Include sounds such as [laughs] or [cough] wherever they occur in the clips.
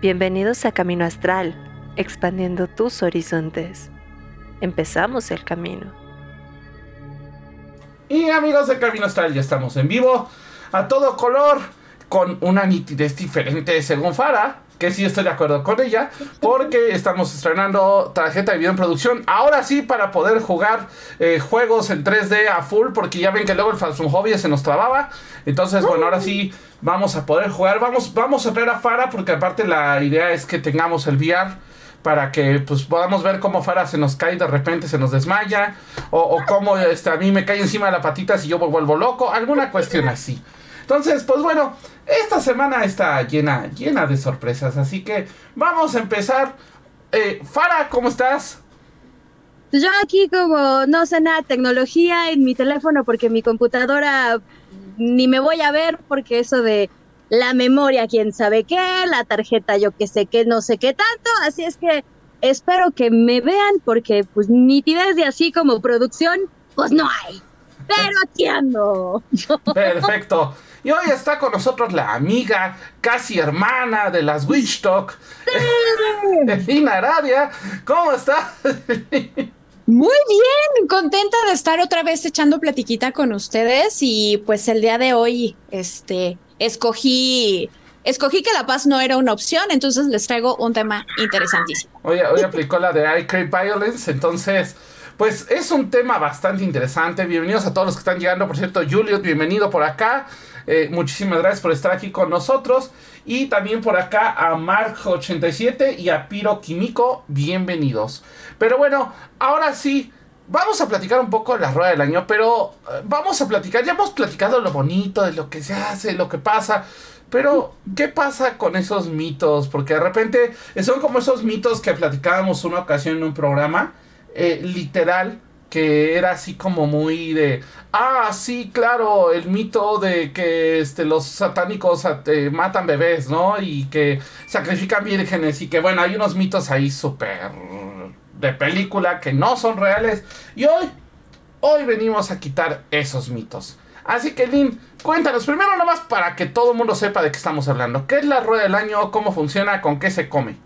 Bienvenidos a Camino Astral, expandiendo tus horizontes. Empezamos el camino. Y amigos de Camino Astral, ya estamos en vivo, a todo color, con una nitidez diferente según Fara que sí estoy de acuerdo con ella, porque estamos estrenando tarjeta de video en producción. Ahora sí, para poder jugar eh, juegos en 3D a full, porque ya ven que luego el Hobby se nos trababa. Entonces, bueno, ahora sí vamos a poder jugar. Vamos, vamos a traer a Fara, porque aparte la idea es que tengamos el VR para que pues podamos ver cómo Fara se nos cae de repente, se nos desmaya, o, cómo este, a mí me cae encima de la patita si yo vuelvo loco, alguna cuestión así. Entonces, pues bueno, esta semana está llena, llena de sorpresas, así que vamos a empezar. Eh, Fara, ¿cómo estás? Yo aquí como no sé nada tecnología en mi teléfono porque mi computadora ni me voy a ver porque eso de la memoria, quién sabe qué, la tarjeta, yo que sé qué, no sé qué tanto, así es que espero que me vean porque pues nitidez de así como producción, pues no hay. Pero aquí ando. [laughs] Perfecto. Y hoy está con nosotros la amiga, casi hermana de las Witch Talk, Elina Aradia. ¿Cómo está? Muy bien, contenta de estar otra vez echando platiquita con ustedes y pues el día de hoy, este, escogí, escogí que la paz no era una opción, entonces les traigo un tema interesantísimo. Hoy, hoy aplicó la de I Crave Violence, entonces pues es un tema bastante interesante. Bienvenidos a todos los que están llegando. Por cierto, Julius, bienvenido por acá. Eh, muchísimas gracias por estar aquí con nosotros. Y también por acá a Mark87 y a Piro Químico, bienvenidos. Pero bueno, ahora sí, vamos a platicar un poco de la rueda del año, pero eh, vamos a platicar, ya hemos platicado lo bonito, de lo que se hace, lo que pasa. Pero, ¿qué pasa con esos mitos? Porque de repente son como esos mitos que platicábamos una ocasión en un programa, eh, literal, que era así como muy de, ah, sí, claro, el mito de que este, los satánicos eh, matan bebés, ¿no? Y que sacrifican vírgenes y que bueno, hay unos mitos ahí súper de película que no son reales. Y hoy, hoy venimos a quitar esos mitos. Así que Lynn, cuéntanos primero nomás para que todo el mundo sepa de qué estamos hablando. ¿Qué es la rueda del año? ¿Cómo funciona? ¿Con qué se come?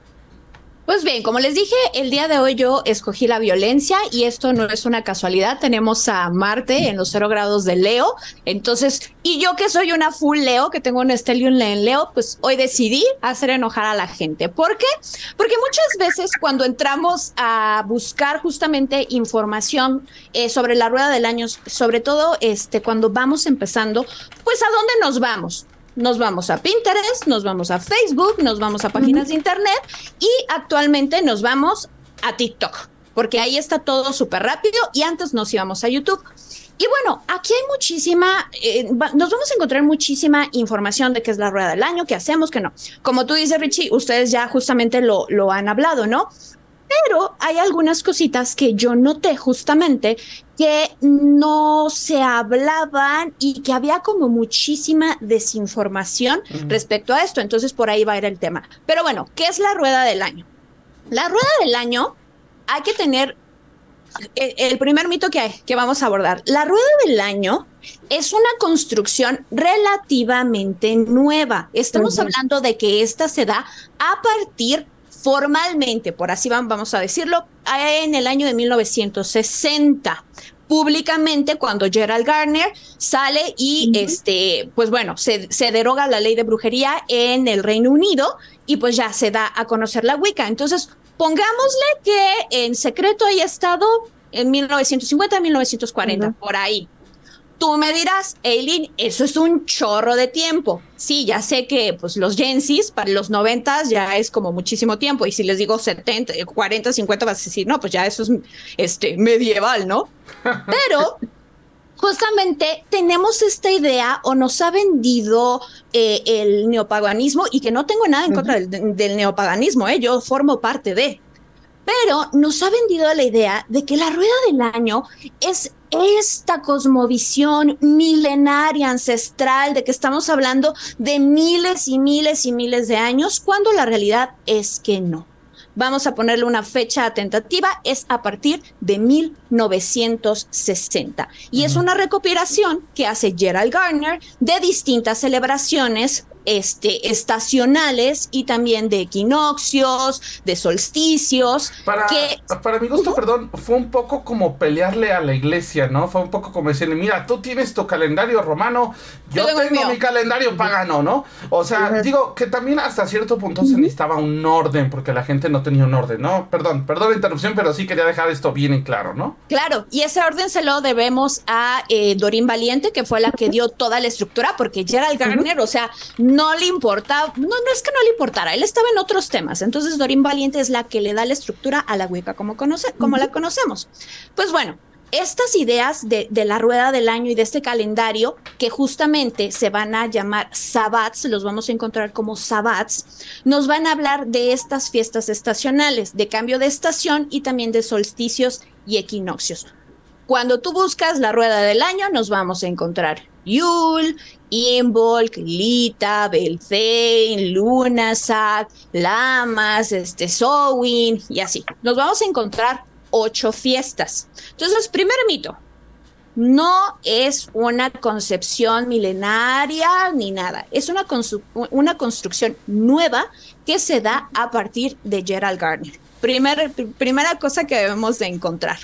Pues bien, como les dije, el día de hoy yo escogí la violencia y esto no es una casualidad. Tenemos a Marte en los cero grados de Leo. Entonces, y yo que soy una full Leo, que tengo un Stellium en Leo, pues hoy decidí hacer enojar a la gente. ¿Por qué? Porque muchas veces cuando entramos a buscar justamente información eh, sobre la rueda del año, sobre todo este, cuando vamos empezando, pues a dónde nos vamos nos vamos a Pinterest, nos vamos a Facebook, nos vamos a páginas de internet y actualmente nos vamos a TikTok, porque ahí está todo súper rápido y antes nos íbamos a YouTube. Y bueno, aquí hay muchísima, eh, nos vamos a encontrar muchísima información de qué es la rueda del año, qué hacemos, qué no. Como tú dices, Richie, ustedes ya justamente lo, lo han hablado, ¿no? Pero hay algunas cositas que yo noté justamente que no se hablaban y que había como muchísima desinformación respecto a esto. Entonces por ahí va a ir el tema. Pero bueno, ¿qué es la rueda del año? La rueda del año hay que tener eh, el, primer mito que, hay, que vamos a abordar. La rueda del año es una construcción relativamente nueva. Estamos hablando de que esta se da a partir formalmente, por así vamos a decirlo, en el año de 1960 públicamente cuando Gerald Garner sale y este pues bueno se, se, deroga la ley de brujería en el Reino Unido y pues ya se da a conocer la Wicca. Entonces pongámosle que en secreto haya estado en 1950 1940 por ahí Tú me dirás, Eileen, eso es un chorro de tiempo. Sí, ya sé que pues los Gensis para los 90 ya es como muchísimo tiempo. Y si les digo 70, 40, 50, vas a decir, no, pues ya eso es este, medieval, ¿no? [laughs] Pero justamente tenemos esta idea o nos ha vendido eh, el neopaganismo y que no tengo nada en contra del, del, neopaganismo, ¿eh? yo formo parte de. Pero nos ha vendido la idea de que la rueda del año es esta cosmovisión milenaria, ancestral, de que estamos hablando de miles y miles y miles de años, cuando la realidad es que no. Vamos a ponerle una fecha tentativa, es a partir de 1960. Y es una recopilación que hace Gerald Garner de distintas celebraciones este, estacionales y también de equinoccios, de solsticios. Para, para mi gusto, perdón, fue un poco como pelearle a la iglesia, ¿no? Fue un poco como decirle, mira, tú tienes tu calendario romano, yo, tengo, mi calendario pagano, ¿no? O sea, digo que también hasta cierto punto se necesitaba un orden, porque la gente no tenía un orden, ¿no? Perdón, perdón la interrupción, pero sí quería dejar esto bien en claro, ¿no? Claro, y ese orden se lo debemos a eh, Dorín Valiente, que fue la que dio toda la estructura, porque Gerald Gardner, o sea, no le importaba, no, no es que no le importara, él estaba en otros temas. Entonces, Dorín Valiente es la que le da la estructura a la Wicca como, conoce, como la conocemos. Pues bueno, estas ideas de, la rueda del año y de este calendario, que justamente se van a llamar sabbats, los vamos a encontrar como sabbats, nos van a hablar de estas fiestas estacionales, de cambio de estación y también de solsticios y equinoccios. Cuando tú buscas la rueda del año, nos vamos a encontrar Yule, Imbolc, Lita, Beltane, Lunasac, Lamas, este, Sowin y así. Nos vamos a encontrar ocho fiestas. Entonces, primer mito, no es una concepción milenaria ni nada, es una, una construcción nueva que se da a partir de Gerald Gardner. primera cosa que debemos de encontrar.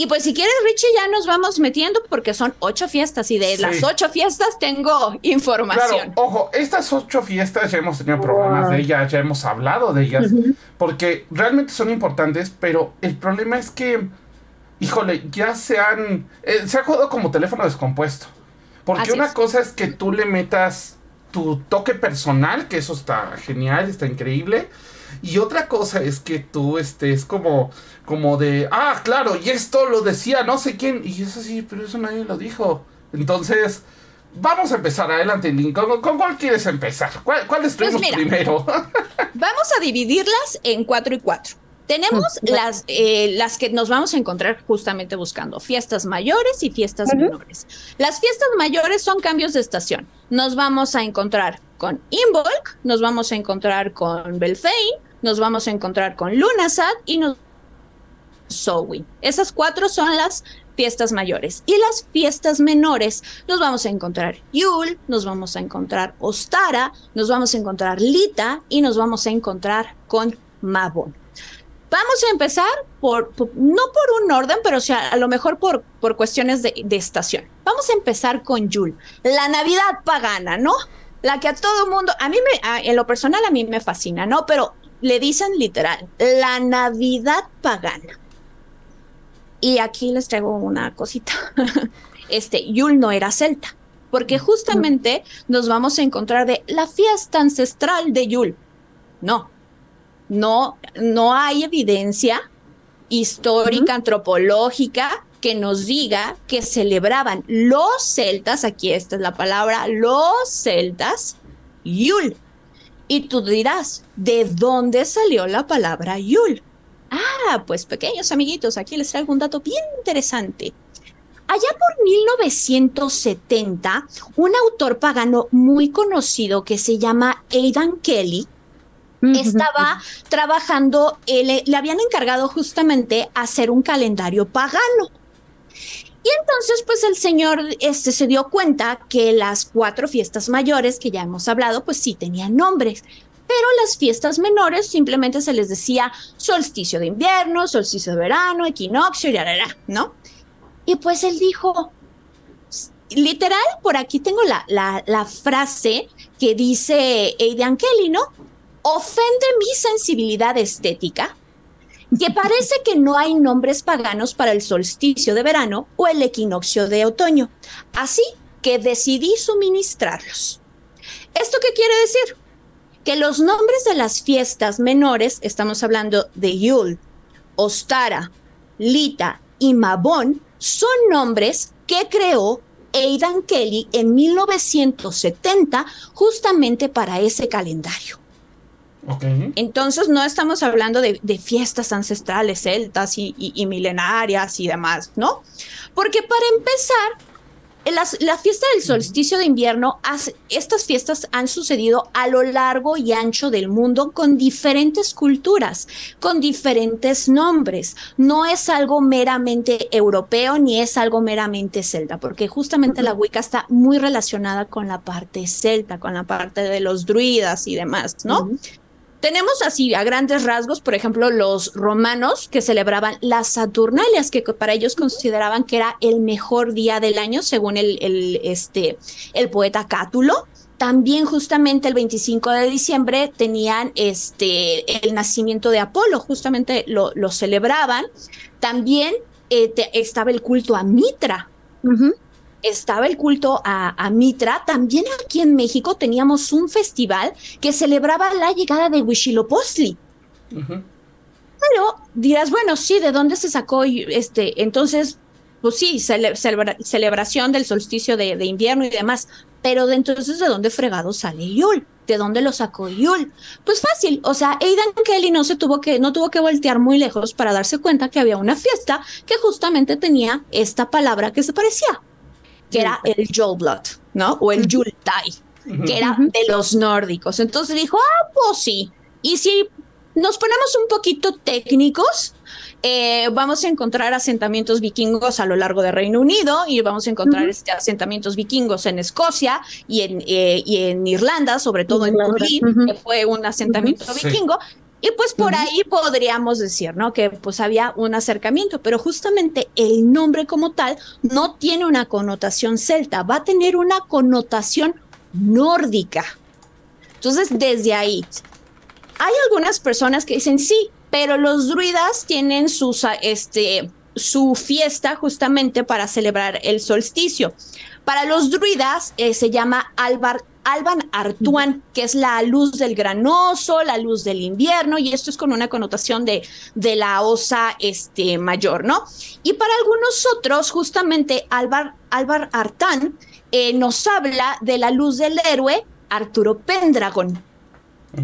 Y pues si quieres, Richie, ya nos vamos metiendo porque son ocho fiestas y de las ocho fiestas tengo información. Claro, ojo, estas ocho fiestas ya hemos tenido programas de ellas, ya hemos hablado de ellas, porque realmente son importantes, pero el problema es que, híjole, ya se han, eh, se ha jugado como teléfono descompuesto. Porque una cosa es que tú le metas tu toque personal, que eso está genial, está increíble. Y otra cosa es que tú estés como, como de, ah, claro, y esto lo decía no sé quién. Y eso sí, pero eso nadie lo dijo. Entonces, vamos a empezar adelante, ¿Con, ¿Con, cuál quieres empezar? ¿Cuál, cuál destruimos pues primero? [laughs] vamos a dividirlas en cuatro y cuatro. Tenemos las, eh, las que nos vamos a encontrar justamente buscando fiestas mayores y fiestas menores. Las fiestas mayores son cambios de estación. Nos vamos a encontrar con Imbolc, nos vamos a encontrar con Belfane, nos vamos a encontrar con Lunasat y nos Sowin. Esas cuatro son las fiestas mayores. Y las fiestas menores nos vamos a encontrar Yule, nos vamos a encontrar Ostara, nos vamos a encontrar Lita y nos vamos a encontrar con Mabon. Vamos a empezar por, no por un orden, pero a lo mejor por, por cuestiones de, estación. Vamos a empezar con Yule, la Navidad pagana, ¿no? La que a todo mundo, a mí me, en lo personal a mí me fascina, ¿no? Pero le dicen literal, la Navidad pagana. Y aquí les traigo una cosita. [laughs] Este, Yule no era celta, porque justamente nos vamos a encontrar de la fiesta ancestral de Yule. No, no, no hay evidencia histórica, antropológica, que nos diga que celebraban los celtas, aquí esta es la palabra, los celtas, Yul. Y tú dirás, ¿de dónde salió la palabra Yul? Ah, pues pequeños amiguitos, aquí les traigo un dato bien interesante. Allá por 1970, un autor pagano muy conocido que se llama Aidan Kelly, estaba trabajando, le, le, habían encargado justamente hacer un calendario pagano. Y entonces, pues el señor este, se dio cuenta que las cuatro fiestas mayores que ya hemos hablado, pues sí tenían nombres, pero las fiestas menores simplemente se les decía solsticio de invierno, solsticio de verano, equinoccio, y ¿no? Y pues él dijo, literal, por aquí tengo la, la, la frase que dice Aidan Kelly, ¿no? ofende mi sensibilidad estética que [laughs] parece que no hay nombres paganos para el solsticio de verano o el equinoccio de otoño, así que decidí suministrarlos. ¿Esto qué quiere decir? Que los nombres de las fiestas menores, estamos hablando de Yule, Ostara, Lita y Mabón, son nombres que creó Aidan Kelly en 1970 justamente para ese calendario. Entonces no estamos hablando de, fiestas ancestrales celtas y, milenarias y demás, ¿no? Porque para empezar, la fiesta del solsticio de invierno, estas fiestas han sucedido a lo largo y ancho del mundo con diferentes culturas, con diferentes nombres. No es algo meramente europeo ni es algo meramente celta, porque justamente la Wicca está muy relacionada con la parte celta, con la parte de los druidas y demás, ¿no? Tenemos así a grandes rasgos, por ejemplo, los romanos que celebraban las Saturnalias, que para ellos consideraban que era el mejor día del año, según el, este, el poeta Cátulo. También justamente el 25 de diciembre tenían este, el nacimiento de Apolo, justamente lo, lo celebraban. También eh, estaba el culto a Mitra estaba el culto a, Mitra, también aquí en México teníamos un festival que celebraba la llegada de Huitzilopochtli. Pero dirás, bueno, sí, ¿de dónde se sacó este? Entonces, pues sí, celebración del solsticio de, invierno y demás. Pero de entonces, ¿de dónde fregado sale Yul? ¿De dónde lo sacó Yul? Pues fácil, o sea, Aidan Kelly no se tuvo que, no tuvo que voltear muy lejos para darse cuenta que había una fiesta que justamente tenía esta palabra que se parecía que era el Blood, ¿no? O el Yultai, que era de los nórdicos. Entonces dijo, ah, pues sí. Y si nos ponemos un poquito técnicos, eh, vamos a encontrar asentamientos vikingos a lo largo del Reino Unido y vamos a encontrar este, asentamientos vikingos en Escocia y en, eh, y en Irlanda, sobre todo en Dublín, que fue un asentamiento vikingo. Y pues por ahí podríamos decir, ¿no? Que pues había un acercamiento, pero justamente el nombre como tal no tiene una connotación celta, va a tener una connotación nórdica. Entonces, desde ahí, hay algunas personas que dicen sí, pero los druidas tienen sus, este, su fiesta justamente para celebrar el solsticio. Para los druidas eh, se llama Albar Alban Artuan, que es la luz del granoso, la luz del invierno, y esto es con una connotación de, de la osa este, mayor, ¿no? Y para algunos otros, justamente Alvar, Alvar Artán eh, nos habla de la luz del héroe Arturo Pendragon,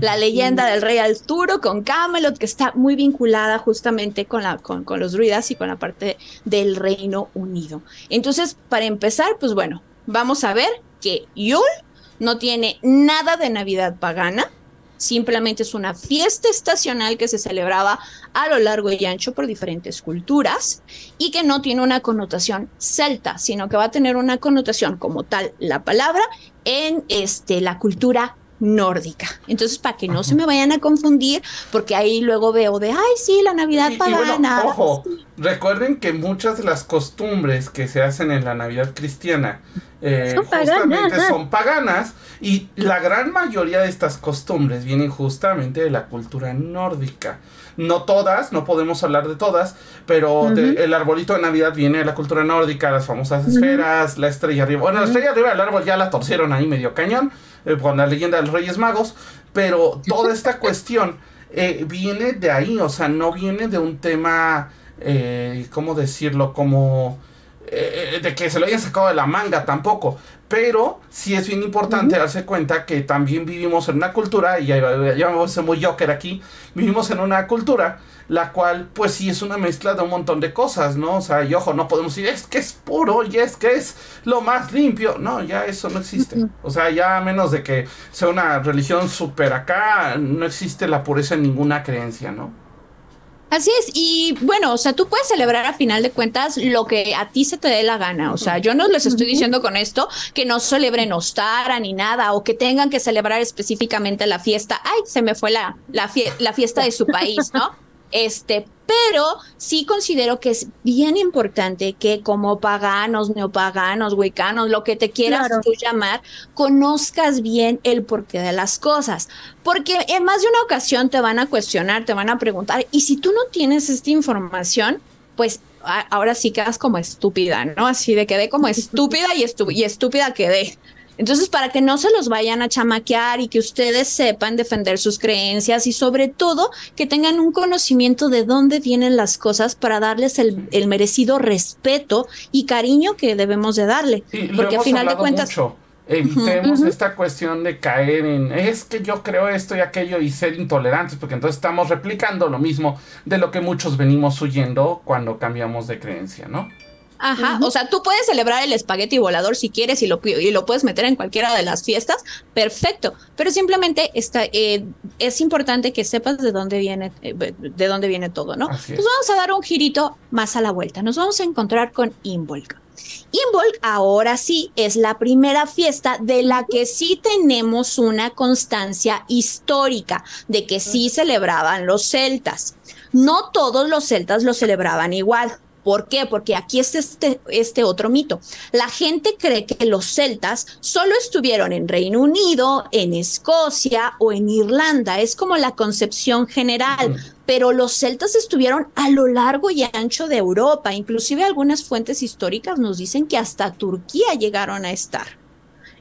la leyenda del rey Arturo con Camelot, que está muy vinculada justamente con, la, con, con los druidas y con la parte del Reino Unido. Entonces, para empezar, pues bueno, vamos a ver que Yul no tiene nada de Navidad pagana, simplemente es una fiesta estacional que se celebraba a lo largo y ancho por diferentes culturas y que no tiene una connotación celta, sino que va a tener una connotación como tal la palabra en este, la cultura nórdica. Entonces, para que no se me vayan a confundir, porque ahí luego veo de, ay, sí, la Navidad pagana. ojo, recuerden que muchas de las costumbres que se hacen en la Navidad cristiana eh, justamente son paganas y la gran mayoría de estas costumbres vienen justamente de la cultura nórdica. No todas, no podemos hablar de todas, pero el arbolito de Navidad viene de la cultura nórdica, las famosas esferas, la estrella arriba. Bueno, la estrella arriba del árbol ya la torcieron ahí medio cañón eh, con la leyenda de los Reyes Magos, pero toda esta [laughs] cuestión eh, viene de ahí, o sea, no viene de un tema, eh, ¿cómo decirlo? Como eh, de que se lo hayan sacado de la manga tampoco. Pero sí es bien importante darse cuenta que también vivimos en una cultura, y ya, ya me voy a muy Joker aquí, vivimos en una cultura la cual pues sí es una mezcla de un montón de cosas, ¿no? O sea, y ojo, no podemos decir, es que es puro y es que es lo más limpio. No, ya eso no existe. O sea, ya a menos de que sea una religión súper acá, no existe la pureza en ninguna creencia, ¿no? Así es, y bueno, o sea, tú puedes celebrar a final de cuentas lo que a ti se te dé la gana, o sea, yo no les estoy diciendo con esto que no celebren Ostara ni nada, o que tengan que celebrar específicamente la fiesta, ay, se me fue la, la, la fiesta de su país, ¿no? Este, pero sí considero que es bien importante que como paganos, neopaganos, huicanos, lo que te quieras tú llamar, conozcas bien el porqué de las cosas. Porque en más de una ocasión te van a cuestionar, te van a preguntar, y si tú no tienes esta información, pues ahora sí quedas como estúpida, ¿no? Así de quedé como estúpida y, y estúpida quedé. Entonces, para que no se los vayan a chamaquear y que ustedes sepan defender sus creencias y sobre todo que tengan un conocimiento de dónde vienen las cosas para darles el, merecido respeto y cariño que debemos de darle. Porque al final de cuentas... Evitemos esta cuestión de caer en es que yo creo esto y aquello y ser intolerantes, porque entonces estamos replicando lo mismo de lo que muchos venimos huyendo cuando cambiamos de creencia, ¿no? Ajá, o sea, tú puedes celebrar el espagueti volador si quieres y lo, y lo puedes meter en cualquiera de las fiestas, perfecto, pero simplemente está, eh, es importante que sepas de dónde viene, eh, de dónde viene todo, ¿no? Pues vamos a dar un girito más a la vuelta, nos vamos a encontrar con Imbolc. Imbolc ahora sí es la primera fiesta de la que sí tenemos una constancia histórica, de que sí celebraban los celtas. No todos los celtas lo celebraban igual. ¿Por qué? Porque aquí es este, este otro mito. La gente cree que los celtas solo estuvieron en Reino Unido, en Escocia o en Irlanda. Es como la concepción general. Pero los celtas estuvieron a lo largo y ancho de Europa. Inclusive algunas fuentes históricas nos dicen que hasta Turquía llegaron a estar.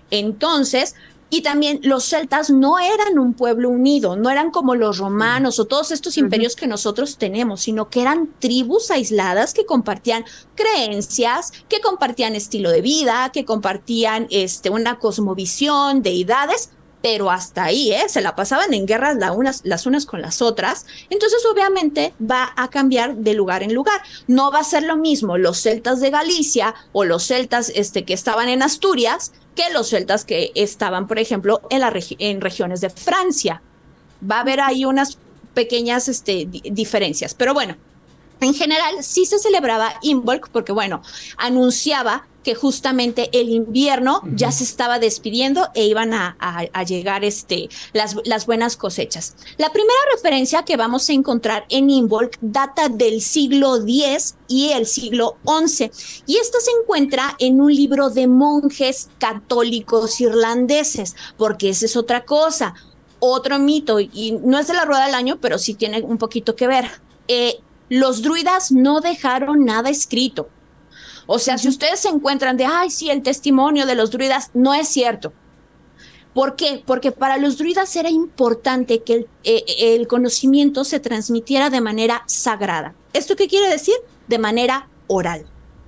Entonces, y también los celtas no eran un pueblo unido, no eran como los romanos o todos estos imperios que nosotros tenemos, sino que eran tribus aisladas que compartían creencias, que compartían estilo de vida, que compartían este, una cosmovisión, deidades, pero hasta ahí, ¿eh? Se la pasaban en guerras unas, las unas con las otras. Entonces, obviamente, va a cambiar de lugar en lugar. No va a ser lo mismo los celtas de Galicia o los celtas este, que estaban en Asturias que los celtas que estaban, por ejemplo, en, la en regiones de Francia. Va a haber ahí unas pequeñas este, diferencias. Pero bueno, en general sí se celebraba Imbolc porque, bueno, anunciaba que justamente el invierno ya se estaba despidiendo e iban a, llegar este, las, las, buenas cosechas. La primera referencia que vamos a encontrar en Imbolc data del siglo X y el siglo XI, y esta se encuentra en un libro de monjes católicos irlandeses, porque esa es otra cosa. Otro mito, y no es de la rueda del año, pero sí tiene un poquito que ver. Eh, los druidas no dejaron nada escrito. O sea, si ustedes se encuentran de, ay, sí, el testimonio de los druidas, no es cierto. ¿Por qué? Porque para los druidas era importante que el, eh, el, conocimiento se transmitiera de manera sagrada. ¿Esto qué quiere decir? De manera oral.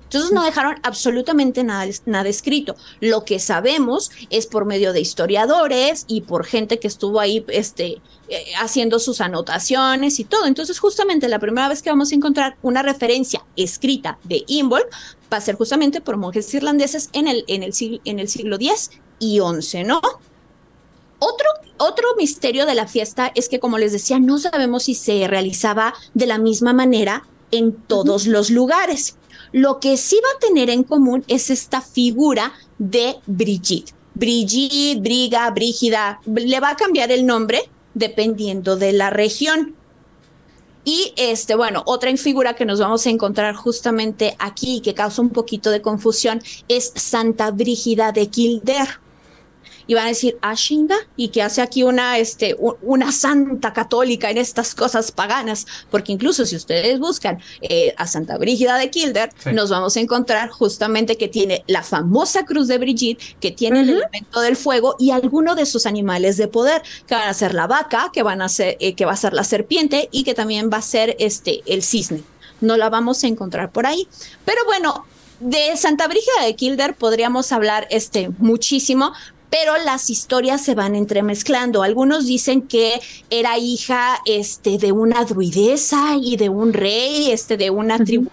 Entonces no dejaron absolutamente nada, nada escrito. Lo que sabemos es por medio de historiadores y por gente que estuvo ahí este, eh, haciendo sus anotaciones y todo. Entonces justamente la primera vez que vamos a encontrar una referencia escrita de Imbol va a ser justamente por monjes irlandeses en el, en el, en el siglo X y XI, ¿no? Otro, otro misterio de la fiesta es que, como les decía, no sabemos si se realizaba de la misma manera en todos los lugares. Lo que sí va a tener en común es esta figura de Brigitte. Brigitte, Briga, Brígida, le va a cambiar el nombre dependiendo de la región. Y este, bueno, otra figura que nos vamos a encontrar justamente aquí que causa un poquito de confusión es Santa Brígida de Kildare y van a decir, ah, chinga, y que hace aquí una, este, una santa católica en estas cosas paganas, porque incluso si ustedes buscan eh, a Santa Brígida de Kildare, nos vamos a encontrar justamente que tiene la famosa cruz de Brigitte, que tiene el elemento del fuego y alguno de sus animales de poder, que van a ser la vaca, que van a ser, eh, que va a ser la serpiente y que también va a ser este, el cisne. No la vamos a encontrar por ahí. Pero bueno, de Santa Brígida de Kildare podríamos hablar este, muchísimo, pero las historias se van entremezclando. Algunos dicen que era hija este, de una druidesa y de un rey, este, de una tribu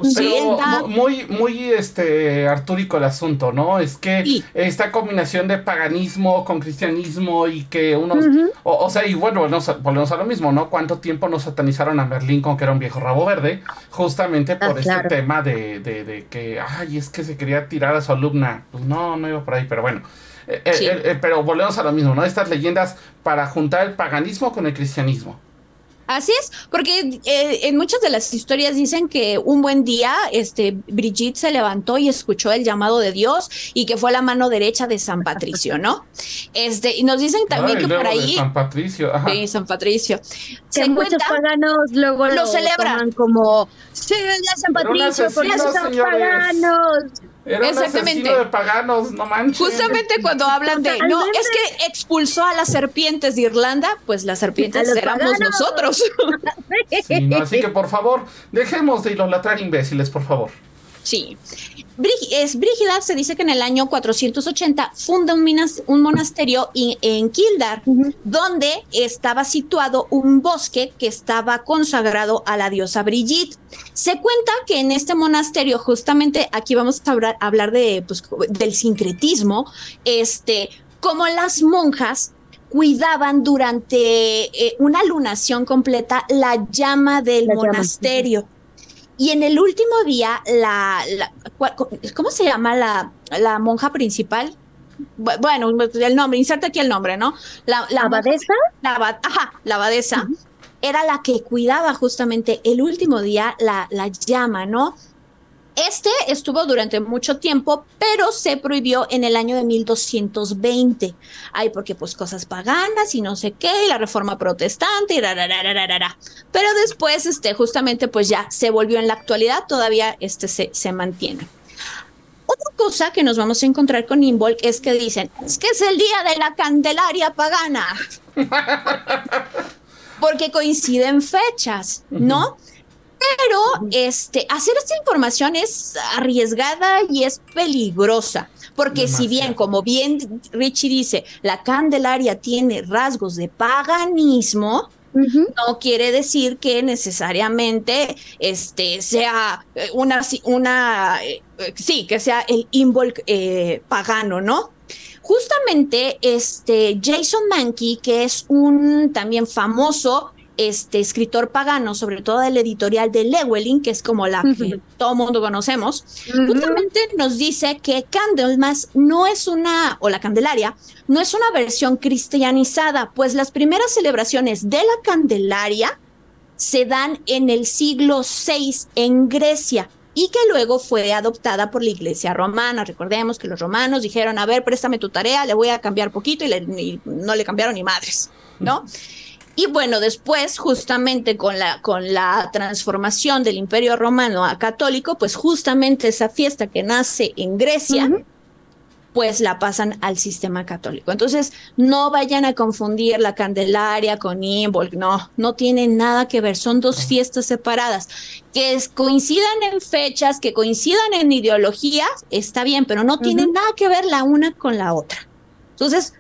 Muy, muy este, artúrico el asunto, ¿no? Es que esta combinación de paganismo con cristianismo y que unos... o, sea, y bueno, volvemos a lo mismo, ¿no? ¿Cuánto tiempo nos satanizaron a Merlín con que era un viejo rabo verde? Justamente por ah, este tema de, de, de que, ay, es que se quería tirar a su alumna. Pues no, no iba por ahí, pero bueno. Eh, eh, eh, pero volvemos a lo mismo, ¿no? Estas leyendas para juntar el paganismo con el cristianismo. Así es, porque en muchas de las historias dicen que un buen día este, Brigitte se levantó y escuchó el llamado de Dios y que fue la mano derecha de San Patricio, ¿no? Este, y nos dicen también que por ahí. San Patricio, ajá. Sí, San Patricio. Se muchos paganos luego lo, celebran como. Sí, San Patricio, porque son paganos. Era Exactamente. Un de paganos, no manches. Justamente cuando hablan de, no, es que expulsó a las serpientes de Irlanda, pues las serpientes éramos nosotros. así que por favor, dejemos de idolatrar imbéciles, por favor. Sí. Es Brígida se dice que en el año 480 funda un, monasterio en Kildar, donde estaba situado un bosque que estaba consagrado a la diosa Brigitte. Se cuenta que en este monasterio, justamente aquí vamos a hablar, de, pues, del sincretismo, este, como las monjas cuidaban durante eh, una lunación completa la llama del monasterio. Y en el último día, la, ¿cómo se llama la, la monja principal? Bueno, el nombre, inserta aquí el nombre, ¿no? La, la abadesa. La, ajá, la abadesa. Era la que cuidaba justamente el último día la, la llama, ¿no? Este estuvo durante mucho tiempo, pero se prohibió en el año de 1220. Ay, porque pues cosas paganas y no sé qué, y la reforma protestante y Pero después, este, justamente pues ya se volvió en la actualidad, todavía este se, se mantiene. Otra cosa que nos vamos a encontrar con Involk es que dicen, es que es el día de la Candelaria pagana. [laughs] Porque coinciden fechas, ¿no? Pero este, hacer esta información es arriesgada y es peligrosa, porque si bien, como bien Richie dice, la Candelaria tiene rasgos de paganismo, no quiere decir que necesariamente este, sea eh, una, una eh, sí, que sea el involk eh, pagano, ¿no? Justamente este Jason Mankey, que es un también famoso este escritor pagano, sobre todo el editorial de Lewelyn, que es como la que todo mundo conocemos, justamente nos dice que Candlemas no es una, o la Candelaria, no es una versión cristianizada, pues las primeras celebraciones de la Candelaria se dan en el siglo VI en Grecia y que luego fue adoptada por la iglesia romana. Recordemos que los romanos dijeron, a ver, préstame tu tarea, le voy a cambiar poquito y, no le cambiaron ni madres, ¿no? Y bueno, después, justamente con la, con la transformación del Imperio Romano a católico, pues justamente esa fiesta que nace en Grecia, pues la pasan al sistema católico. Entonces, no vayan a confundir la Candelaria con Imbolc, no, no tienen nada que ver, son dos fiestas separadas. Que coincidan en fechas, que coincidan en ideologías, está bien, pero no tienen nada que ver la una con la otra. Entonces,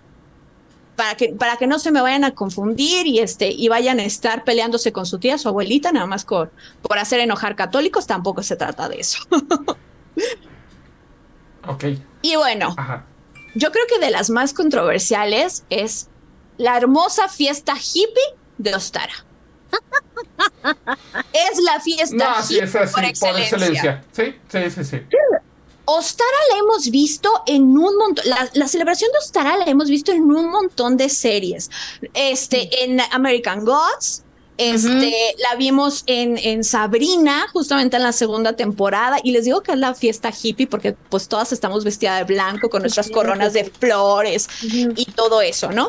para que, para que no se me vayan a confundir y, este, y vayan a estar peleándose con su tía, su abuelita, nada más por, por hacer enojar católicos, tampoco se trata de eso. [laughs] ok. Y bueno, yo creo que de las más controversiales es la hermosa fiesta hippie de Ostara. [laughs] es la fiesta hippie por, excelencia. Sí, sí, sí, sí. Ostara la hemos visto en un montón, la, celebración de Ostara la hemos visto en un montón de series. Este, en American Gods, este, la vimos en, en, Sabrina, justamente en la segunda temporada, y les digo que es la fiesta hippie porque pues todas estamos vestidas de blanco con nuestras coronas de flores y todo eso, ¿no?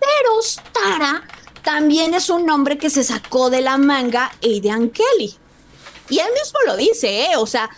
Pero Ostara también es un nombre que se sacó de la manga Aidan Kelly. Y él mismo lo dice, ¿eh? O sea,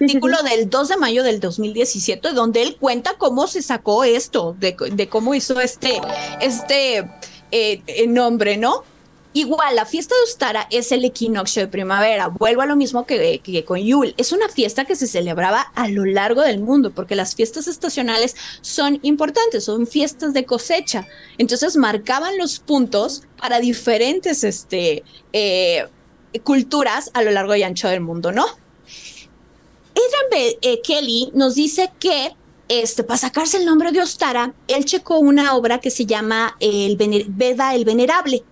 artículo del 2 de mayo del 2017, donde él cuenta cómo se sacó esto, de, cómo hizo este, este eh, nombre, ¿no? Igual, la fiesta de Ustara es el equinoccio de primavera. Vuelvo a lo mismo que, con Yule. Es una fiesta que se celebraba a lo largo del mundo, porque las fiestas estacionales son importantes, son fiestas de cosecha. Entonces marcaban los puntos para diferentes este, eh, culturas a lo largo y ancho del mundo, ¿no? Adrian eh, Kelly nos dice que este, para sacarse el nombre de Ostara, él checó una obra que se llama el Veda el Venerable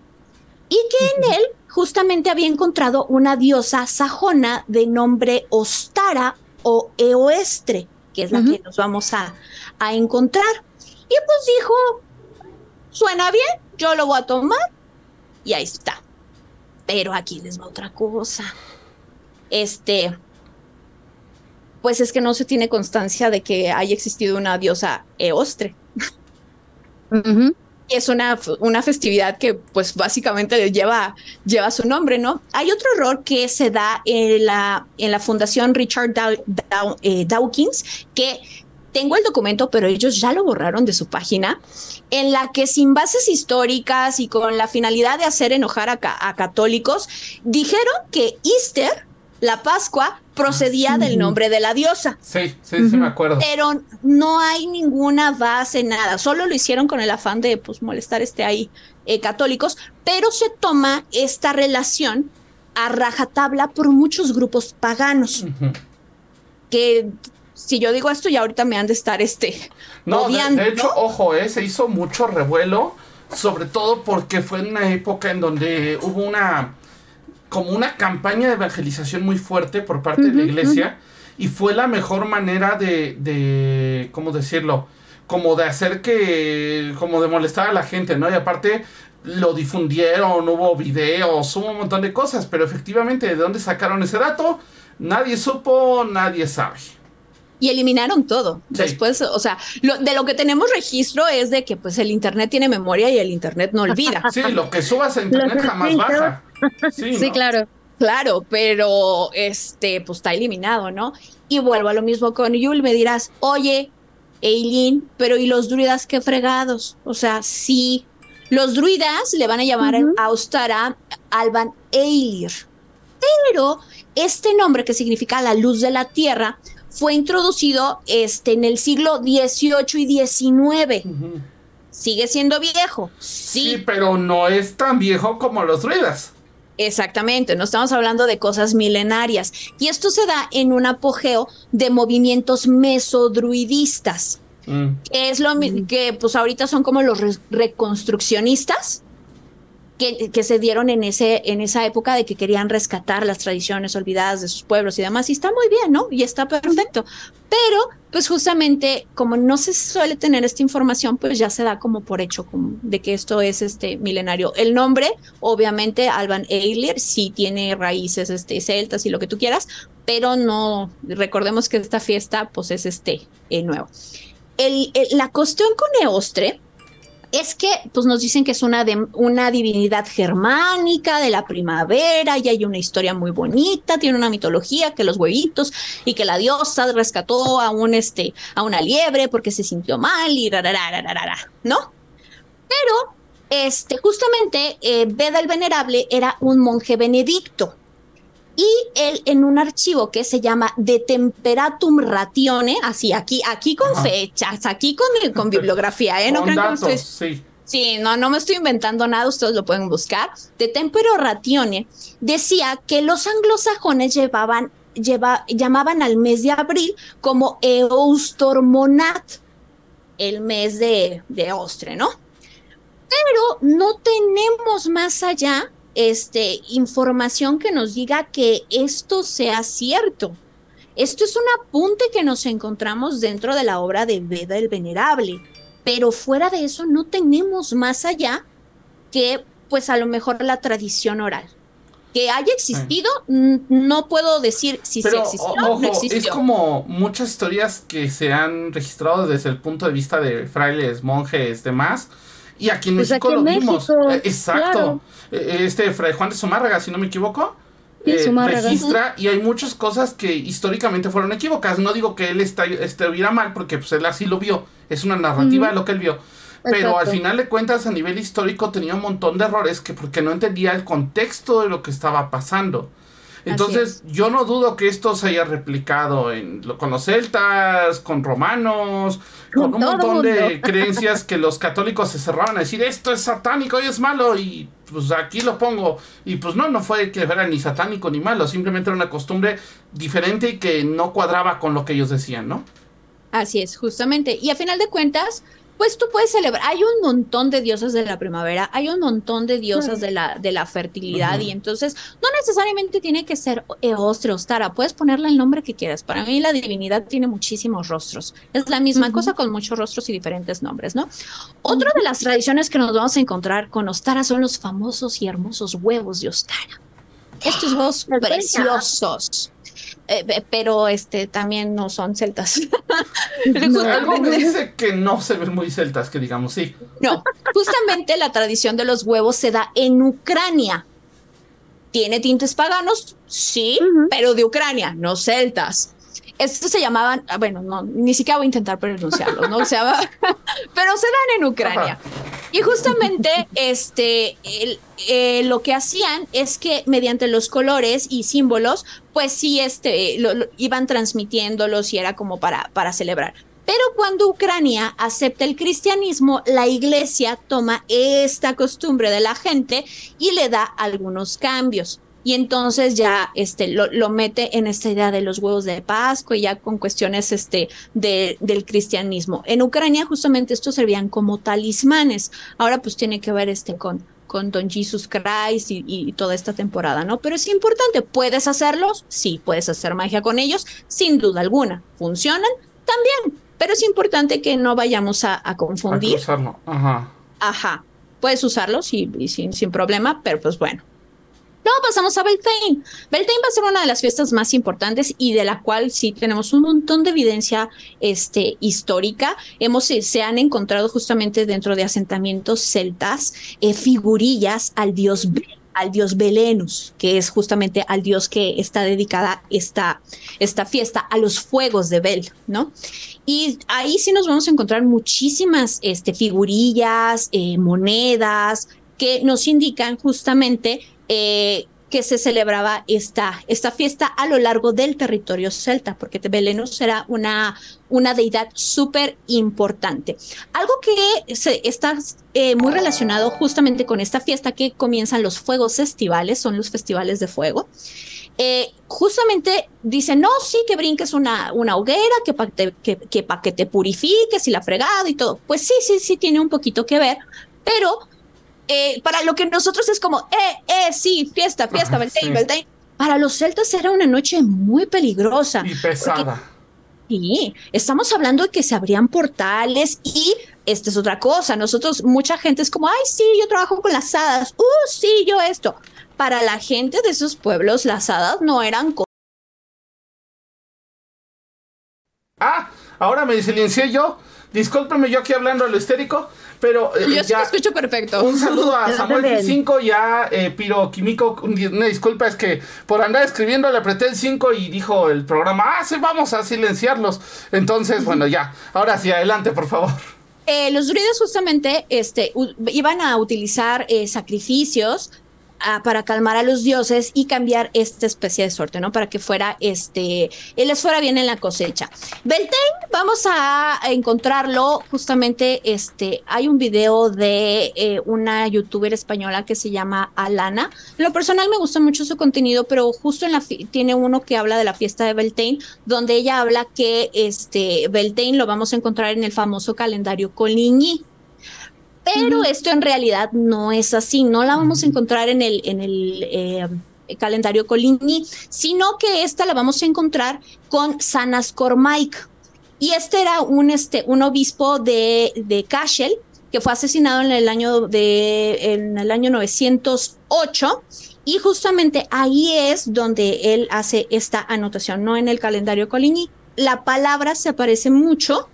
y que en él justamente había encontrado una diosa sajona de nombre Ostara o Eoestre, que es la que nos vamos a, a encontrar. Y pues dijo, suena bien, yo lo voy a tomar y ahí está. Pero aquí les va otra cosa. Este, pues es que no se tiene constancia de que haya existido una diosa eostre. Es una, una, festividad que pues básicamente lleva, lleva su nombre, ¿no? Hay otro error que se da en la, en la Fundación Richard eh, Dawkins, que tengo el documento, pero ellos ya lo borraron de su página, en la que sin bases históricas y con la finalidad de hacer enojar a, a católicos, dijeron que Easter la Pascua procedía del nombre de la diosa. Sí, sí, sí me acuerdo. Pero no hay ninguna base, nada. Solo lo hicieron con el afán de pues, molestar este ahí eh, católicos, pero se toma esta relación a rajatabla por muchos grupos paganos. Que si yo digo esto, ya ahorita me han de estar este. No, de, hecho, ojo, eh, se hizo mucho revuelo, sobre todo porque fue en una época en donde hubo una como una campaña de evangelización muy fuerte por parte de la iglesia y fue la mejor manera de, de, ¿cómo decirlo? Como de hacer que, como de molestar a la gente, ¿no? Y aparte lo difundieron, hubo videos, hubo un montón de cosas, pero efectivamente, ¿de dónde sacaron ese dato? Nadie supo, nadie sabe y eliminaron todo. Después, o sea, de lo que tenemos registro es de que pues el internet tiene memoria y el internet no olvida. Sí, lo que subas a internet jamás baja. Sí, claro. Claro, pero este, pues está eliminado, ¿no? Y vuelvo a lo mismo con Yul, me dirás, oye, Eileen, pero ¿y los druidas qué fregados? O sea, sí, los druidas le van a llamar a Austara Alban Eilir, pero este nombre que significa la luz de la tierra fue introducido este, en el siglo XVIII y XIX. Sigue siendo viejo. Sí. sí. pero no es tan viejo como los druidas. Exactamente, no estamos hablando de cosas milenarias. Y esto se da en un apogeo de movimientos mesodruidistas. Mm. Que es lo que pues ahorita son como los reconstruccionistas, que, se dieron en, ese, en esa época de que querían rescatar las tradiciones olvidadas de sus pueblos y demás. Y está muy bien, ¿no? Y está perfecto. Pero, pues justamente, como no se suele tener esta información, pues ya se da como por hecho de que esto es este milenario. El nombre, obviamente, Alban Eiler, sí tiene raíces este, celtas y lo que tú quieras, pero no, recordemos que esta fiesta, pues es este eh, nuevo. El, la cuestión con Eostre es que pues nos dicen que es una, de, una divinidad germánica de la primavera y hay una historia muy bonita, tiene una mitología que los huevitos y que la diosa rescató a un este a una liebre porque se sintió mal y rararararara, ¿no? Pero este justamente eh, Beda el Venerable era un monje benedicto y él en un archivo que se llama De Temperatum Ratione, así aquí, aquí con fechas, aquí con, con bibliografía, ¿eh? No crean que sí. Sí, no, no me estoy inventando nada, ustedes lo pueden buscar. De Tempero Ratione decía que los anglosajones llevaban, lleva, llamaban al mes de abril como Eustormonat, el mes de, de Ostre, ¿no? Pero no tenemos más allá este, información que nos diga que esto sea cierto. Esto es un apunte que nos encontramos dentro de la obra de Veda el Venerable, pero fuera de eso no tenemos más allá que pues a lo mejor la tradición oral. Que haya existido, no puedo decir si se existió o no existió. Es como muchas historias que se han registrado desde el punto de vista de frailes, monjes, demás, y aquí en pues México lo vimos. Eh, exacto. Eh, este Fray Juan de Zumárraga, si no me equivoco. Eh, registra y hay muchas cosas que históricamente fueron equivocadas. No digo que él está, estuviera mal porque pues él así lo vio. Es una narrativa de lo que él vio. Pero al final de cuentas a nivel histórico tenía un montón de errores que porque no entendía el contexto de lo que estaba pasando. Entonces, yo no dudo que esto se haya replicado en, con los celtas, con romanos, con, un montón de [laughs] [laughs] creencias que los católicos se cerraban a decir esto es satánico y es malo y pues aquí lo pongo. Y pues no, no fue que fuera ni satánico ni malo, simplemente era una costumbre diferente y que no cuadraba con lo que ellos decían, ¿no? Así es, justamente. Y a final de cuentas, pues tú puedes celebrar. Hay un montón de diosas de la primavera, hay un montón de diosas de la, de la fertilidad, y entonces no necesariamente tiene que ser Eostre o Stara, puedes ponerle el nombre que quieras. Para mí la divinidad tiene muchísimos rostros. Es la misma cosa con muchos rostros y diferentes nombres, ¿no? Otra de las tradiciones que nos vamos a encontrar con Ostara son los famosos y hermosos huevos de Ostara. Estos huevos preciosos. Eh, pero este también no son celtas. [laughs] algo me dice que no se ven muy celtas, que digamos, sí. No, justamente la tradición de los huevos se da en Ucrania. ¿Tiene tintes paganos? Sí, pero de Ucrania, no celtas. Estos se llamaban, ah, bueno, no, ni siquiera voy a intentar pronunciarlos, ¿no? Se llama, [laughs] pero se dan en Ucrania. Y justamente este, eh, lo que hacían es que mediante los colores y símbolos, pues sí, este, iban transmitiéndolos y era como para, para celebrar. Pero cuando Ucrania acepta el cristianismo, la iglesia toma esta costumbre de la gente y le da algunos cambios. Y entonces ya este, lo, mete en esta idea de los huevos de Pascua y ya con cuestiones este, de, del cristianismo. En Ucrania justamente estos servían como talismanes. Ahora pues tiene que ver este con, con Don Jesus Christ y, y, toda esta temporada, ¿no? Pero es importante, ¿puedes hacerlos? Sí, puedes hacer magia con ellos, sin duda alguna. ¿Funcionan? También. Pero es importante que no vayamos a, confundir. usarlo. Ajá. Ajá. Puedes usarlo sin, sin problema, pero pues bueno. Luego pasamos a Beltane. Beltane va a ser una de las fiestas más importantes y de la cual sí tenemos un montón de evidencia este, histórica. Hemos, se han encontrado justamente dentro de asentamientos celtas eh, figurillas al dios al dios Belenus, que es justamente al dios que está dedicada esta, esta fiesta, a los fuegos de Bel, ¿no? Y ahí sí nos vamos a encontrar muchísimas este, figurillas, eh, monedas, que nos indican justamente eh, que se celebraba esta, esta fiesta a lo largo del territorio celta, porque Belenus era una, una deidad súper importante. Algo que se, está eh, muy relacionado justamente con esta fiesta que comienzan los fuegos estivales, son los festivales de fuego. Eh, justamente dice, no, sí, que brinques una, una hoguera, que para que, que, que te purifiques y la fregada y todo. Pues sí, sí, sí, tiene un poquito que ver, pero eh, para lo que nosotros es como, eh, eh, sí, fiesta, fiesta, Beltane, Beltane. Para los celtas era una noche muy peligrosa. Y pesada. Sí, estamos hablando de que se abrían portales y esta es otra cosa. Nosotros, mucha gente es como, ay, sí, yo trabajo con las hadas. Uh, sí, yo esto. Para la gente de esos pueblos, las hadas no eran Ah, ahora me silencié yo. Discúlpeme yo aquí hablando a lo histérico. Pero eh, yo sí te escucho perfecto. Un saludo a Samuel 5 y a eh, Piro Químico. Una disculpa, es que por andar escribiendo le apreté el 5 y dijo el programa, ah, sí, vamos a silenciarlos. Entonces, bueno, ya. Ahora sí, adelante, por favor. Eh, los druidas justamente este, iban a utilizar sacrificios para calmar a los dioses y cambiar esta especie de suerte, ¿no? Para que fuera, este, les fuera bien en la cosecha. Beltane, vamos a encontrarlo justamente, este, hay un video de eh, una youtuber española que se llama Alana. En lo personal me gusta mucho su contenido, pero justo en la tiene uno que habla de la fiesta de Beltane, donde ella habla que este Beltane lo vamos a encontrar en el famoso calendario Coligny. Pero esto en realidad no es así, no la vamos a encontrar en el, en el eh, calendario Coligny, sino que esta la vamos a encontrar con Sanas Cormaik. Y este era un, este, un obispo de, de Cashel, que fue asesinado en el año de en el año 908 y justamente ahí es donde él hace esta anotación, no en el calendario Coligny. La palabra se aparece mucho,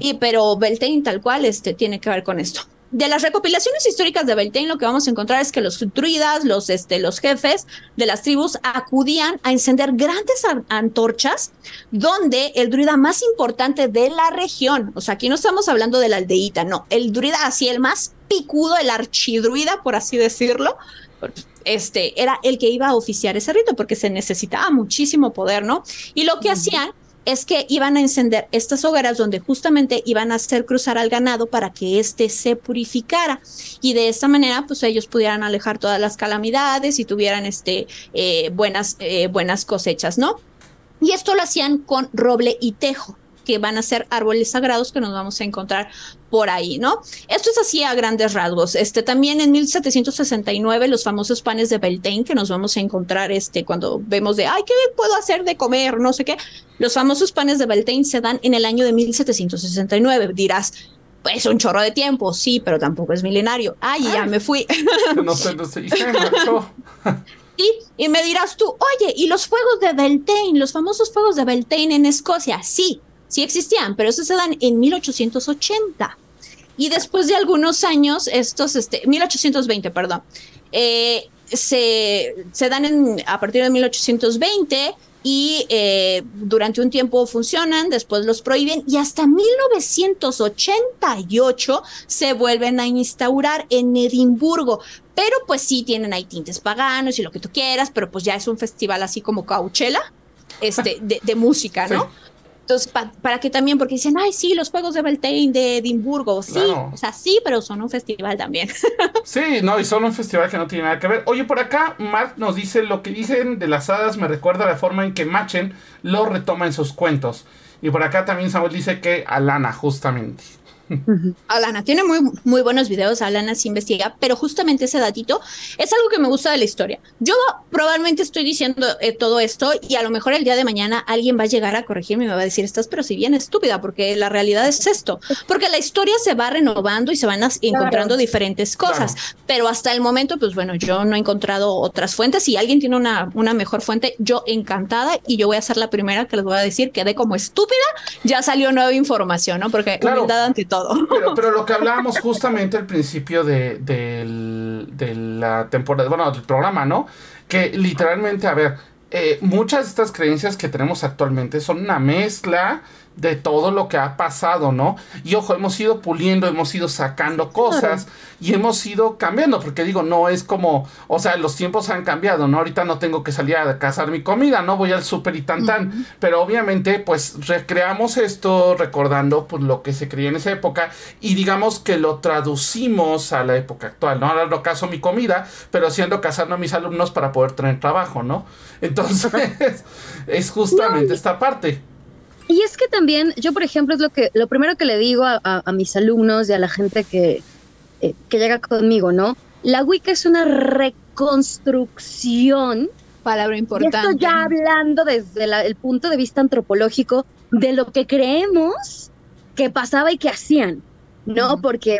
y pero Beltane tal cual este tiene que ver con esto de las recopilaciones históricas de Beltane lo que vamos a encontrar es que los druidas, los, este, los jefes de las tribus acudían a encender grandes antorchas donde el druida más importante de la región, o sea, aquí no estamos hablando de la aldeíta, no, el druida así, el más picudo, el archidruida, por así decirlo, este, era el que iba a oficiar ese rito porque se necesitaba muchísimo poder, ¿no? Y lo que hacían es que iban a encender estas hogueras donde justamente iban a hacer cruzar al ganado para que éste se purificara y de esta manera pues ellos pudieran alejar todas las calamidades y tuvieran este, eh, buenas, eh, buenas cosechas, ¿no? Y esto lo hacían con roble y tejo que van a ser árboles sagrados que nos vamos a encontrar por ahí, ¿no? Esto es así a grandes rasgos. Este también en 1769 los famosos panes de Beltane que nos vamos a encontrar este cuando vemos de, ay, ¿qué puedo hacer de comer? No sé qué. Los famosos panes de Beltane se dan en el año de 1769. Dirás, pues un chorro de tiempo, sí, pero tampoco es milenario. Ay, ya me fui. [laughs] No sé, no sé. Y, [laughs] y, me dirás tú, oye, ¿y los fuegos de Beltane, los famosos fuegos de Beltane en Escocia? Sí, sí existían, pero esos se dan en 1880. Y después de algunos años, estos, este, 1820, perdón, eh, se, se dan en, a partir de 1820 y eh, durante un tiempo funcionan, después los prohíben y hasta 1988 se vuelven a instaurar en Edimburgo. Pero pues sí tienen ahí tintes paganos y lo que tú quieras, pero pues ya es un festival así como Coachella, este, de, música, ¿no? Entonces, para que también, porque dicen, ay, sí, los Juegos de Beltane de Edimburgo, sí, o sea, sí, pero son un festival también. [laughs] sí, no, y son un festival que no tiene nada que ver. Oye, por acá, Mark nos dice, lo que dicen de las hadas me recuerda la forma en que Machen lo retoma en sus cuentos. Y por acá también Samuel dice que Alana, justamente. [laughs] Alana tiene muy, muy buenos videos, Alana se investiga, pero justamente ese datito es algo que me gusta de la historia. Yo probablemente estoy diciendo eh, todo esto y a lo mejor el día de mañana alguien va a llegar a corregirme y me va a decir, estás pero si bien estúpida, porque la realidad es esto, porque la historia se va renovando y se van encontrando diferentes cosas, pero hasta el momento, pues bueno, yo no he encontrado otras fuentes, si alguien tiene una, una mejor fuente, yo encantada y yo voy a ser la primera que les voy a decir, quedé como estúpida, ya salió nueva información, ¿no? Porque claro. humildad ante todo. Pero, pero lo que [laughs] hablábamos justamente al principio de, de la temporada, bueno, del programa, ¿no? Que literalmente, a ver, eh, muchas de estas creencias que tenemos actualmente son una mezcla de todo lo que ha pasado, ¿no? Y ojo, hemos ido puliendo, hemos ido sacando cosas y hemos ido cambiando, porque digo, no es como, o sea, los tiempos han cambiado, ¿no? Ahorita no tengo que salir a cazar mi comida, ¿no? Voy al súper y tan tan, pero obviamente pues recreamos esto recordando pues lo que se creía en esa época y digamos que lo traducimos a la época actual, ¿no? Ahora lo caso mi comida, pero haciendo cazando a mis alumnos para poder tener trabajo, ¿no? Entonces, [laughs] es justamente esta parte. Y es que también, yo por ejemplo, es lo que lo primero que le digo a, mis alumnos y a la gente que, eh, que llega conmigo, ¿no? La Wicca es una reconstrucción. Palabra importante. Y esto ya hablando desde el punto de vista antropológico de lo que creemos que pasaba y que hacían, ¿no? Porque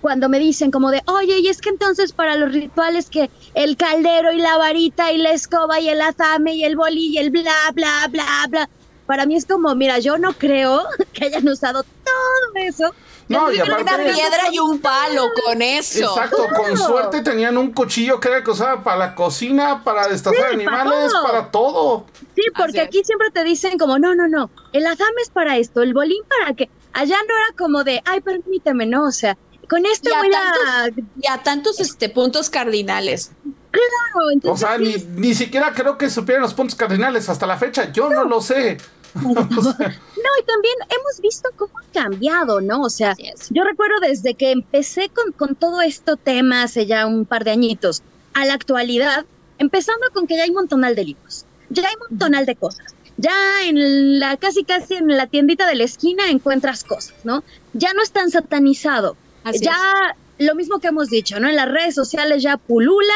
cuando me dicen como de, oye, y es que entonces para los rituales que el caldero y la varita y la escoba y el azame y el boli y el bla, bla, bla, bla, para mí es como, mira, yo no creo [laughs] que hayan usado todo eso. No, y aparte, una piedra y un palo con eso. Exacto, con suerte tenían un cuchillo que era que usaba para la cocina, para destazar animales, para todo. Sí, porque aquí siempre te dicen como, no, no, no, el azame es para esto, el bolín para que. Allá no era como de, ay, permíteme, no, o sea, con esto voy a... Y a tantos este, puntos cardinales. Claro, entonces... O sea, ni, ni siquiera creo que supieran los puntos cardinales hasta la fecha, yo no lo sé. [laughs] no, y también hemos visto cómo ha cambiado, ¿no? O sea, yo recuerdo desde que empecé con, con todo este tema hace ya un par de añitos, a la actualidad, empezando con que ya hay un montonal de libros, ya hay un montonal de cosas. Ya en la casi casi en la tiendita de la esquina encuentras cosas, ¿no? Ya no es tan satanizado. ya lo mismo que hemos dicho, ¿no? En las redes sociales ya pulula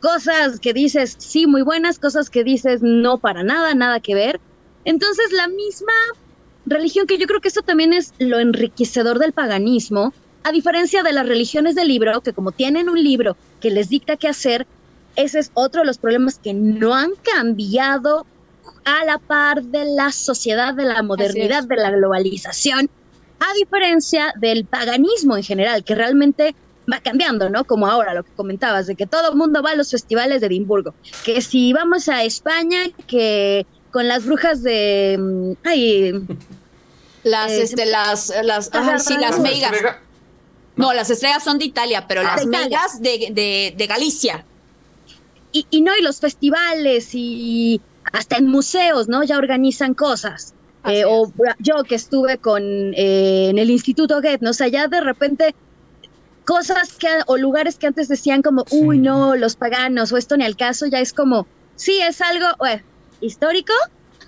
cosas que dices sí muy buenas, cosas que dices no para nada, nada que ver. Entonces, la misma religión, que yo creo que eso también es lo enriquecedor del paganismo, a diferencia de las religiones del libro, que como tienen un libro que les dicta qué hacer, ese es otro de los problemas que no han cambiado a la par de la sociedad, de la modernidad, de la globalización, a diferencia del paganismo en general, que realmente va cambiando, ¿no? Como ahora lo que comentabas, de que todo el mundo va a los festivales de Edimburgo, que si vamos a España, que con las brujas de. Mm, ay. Las, eh, este, las, las, sí, las megas. No, las estrellas son de Italia, pero las megas de, de, Galicia. Y, y, no, y los festivales y hasta en museos, ¿no? Ya organizan cosas. Eh, o yo que estuve con eh, en el Instituto Goethe, ¿no? O sea, ya de repente cosas que, o lugares que antes decían como, uy, no, los paganos, o esto ni al caso, ya es como, sí, es algo, histórico,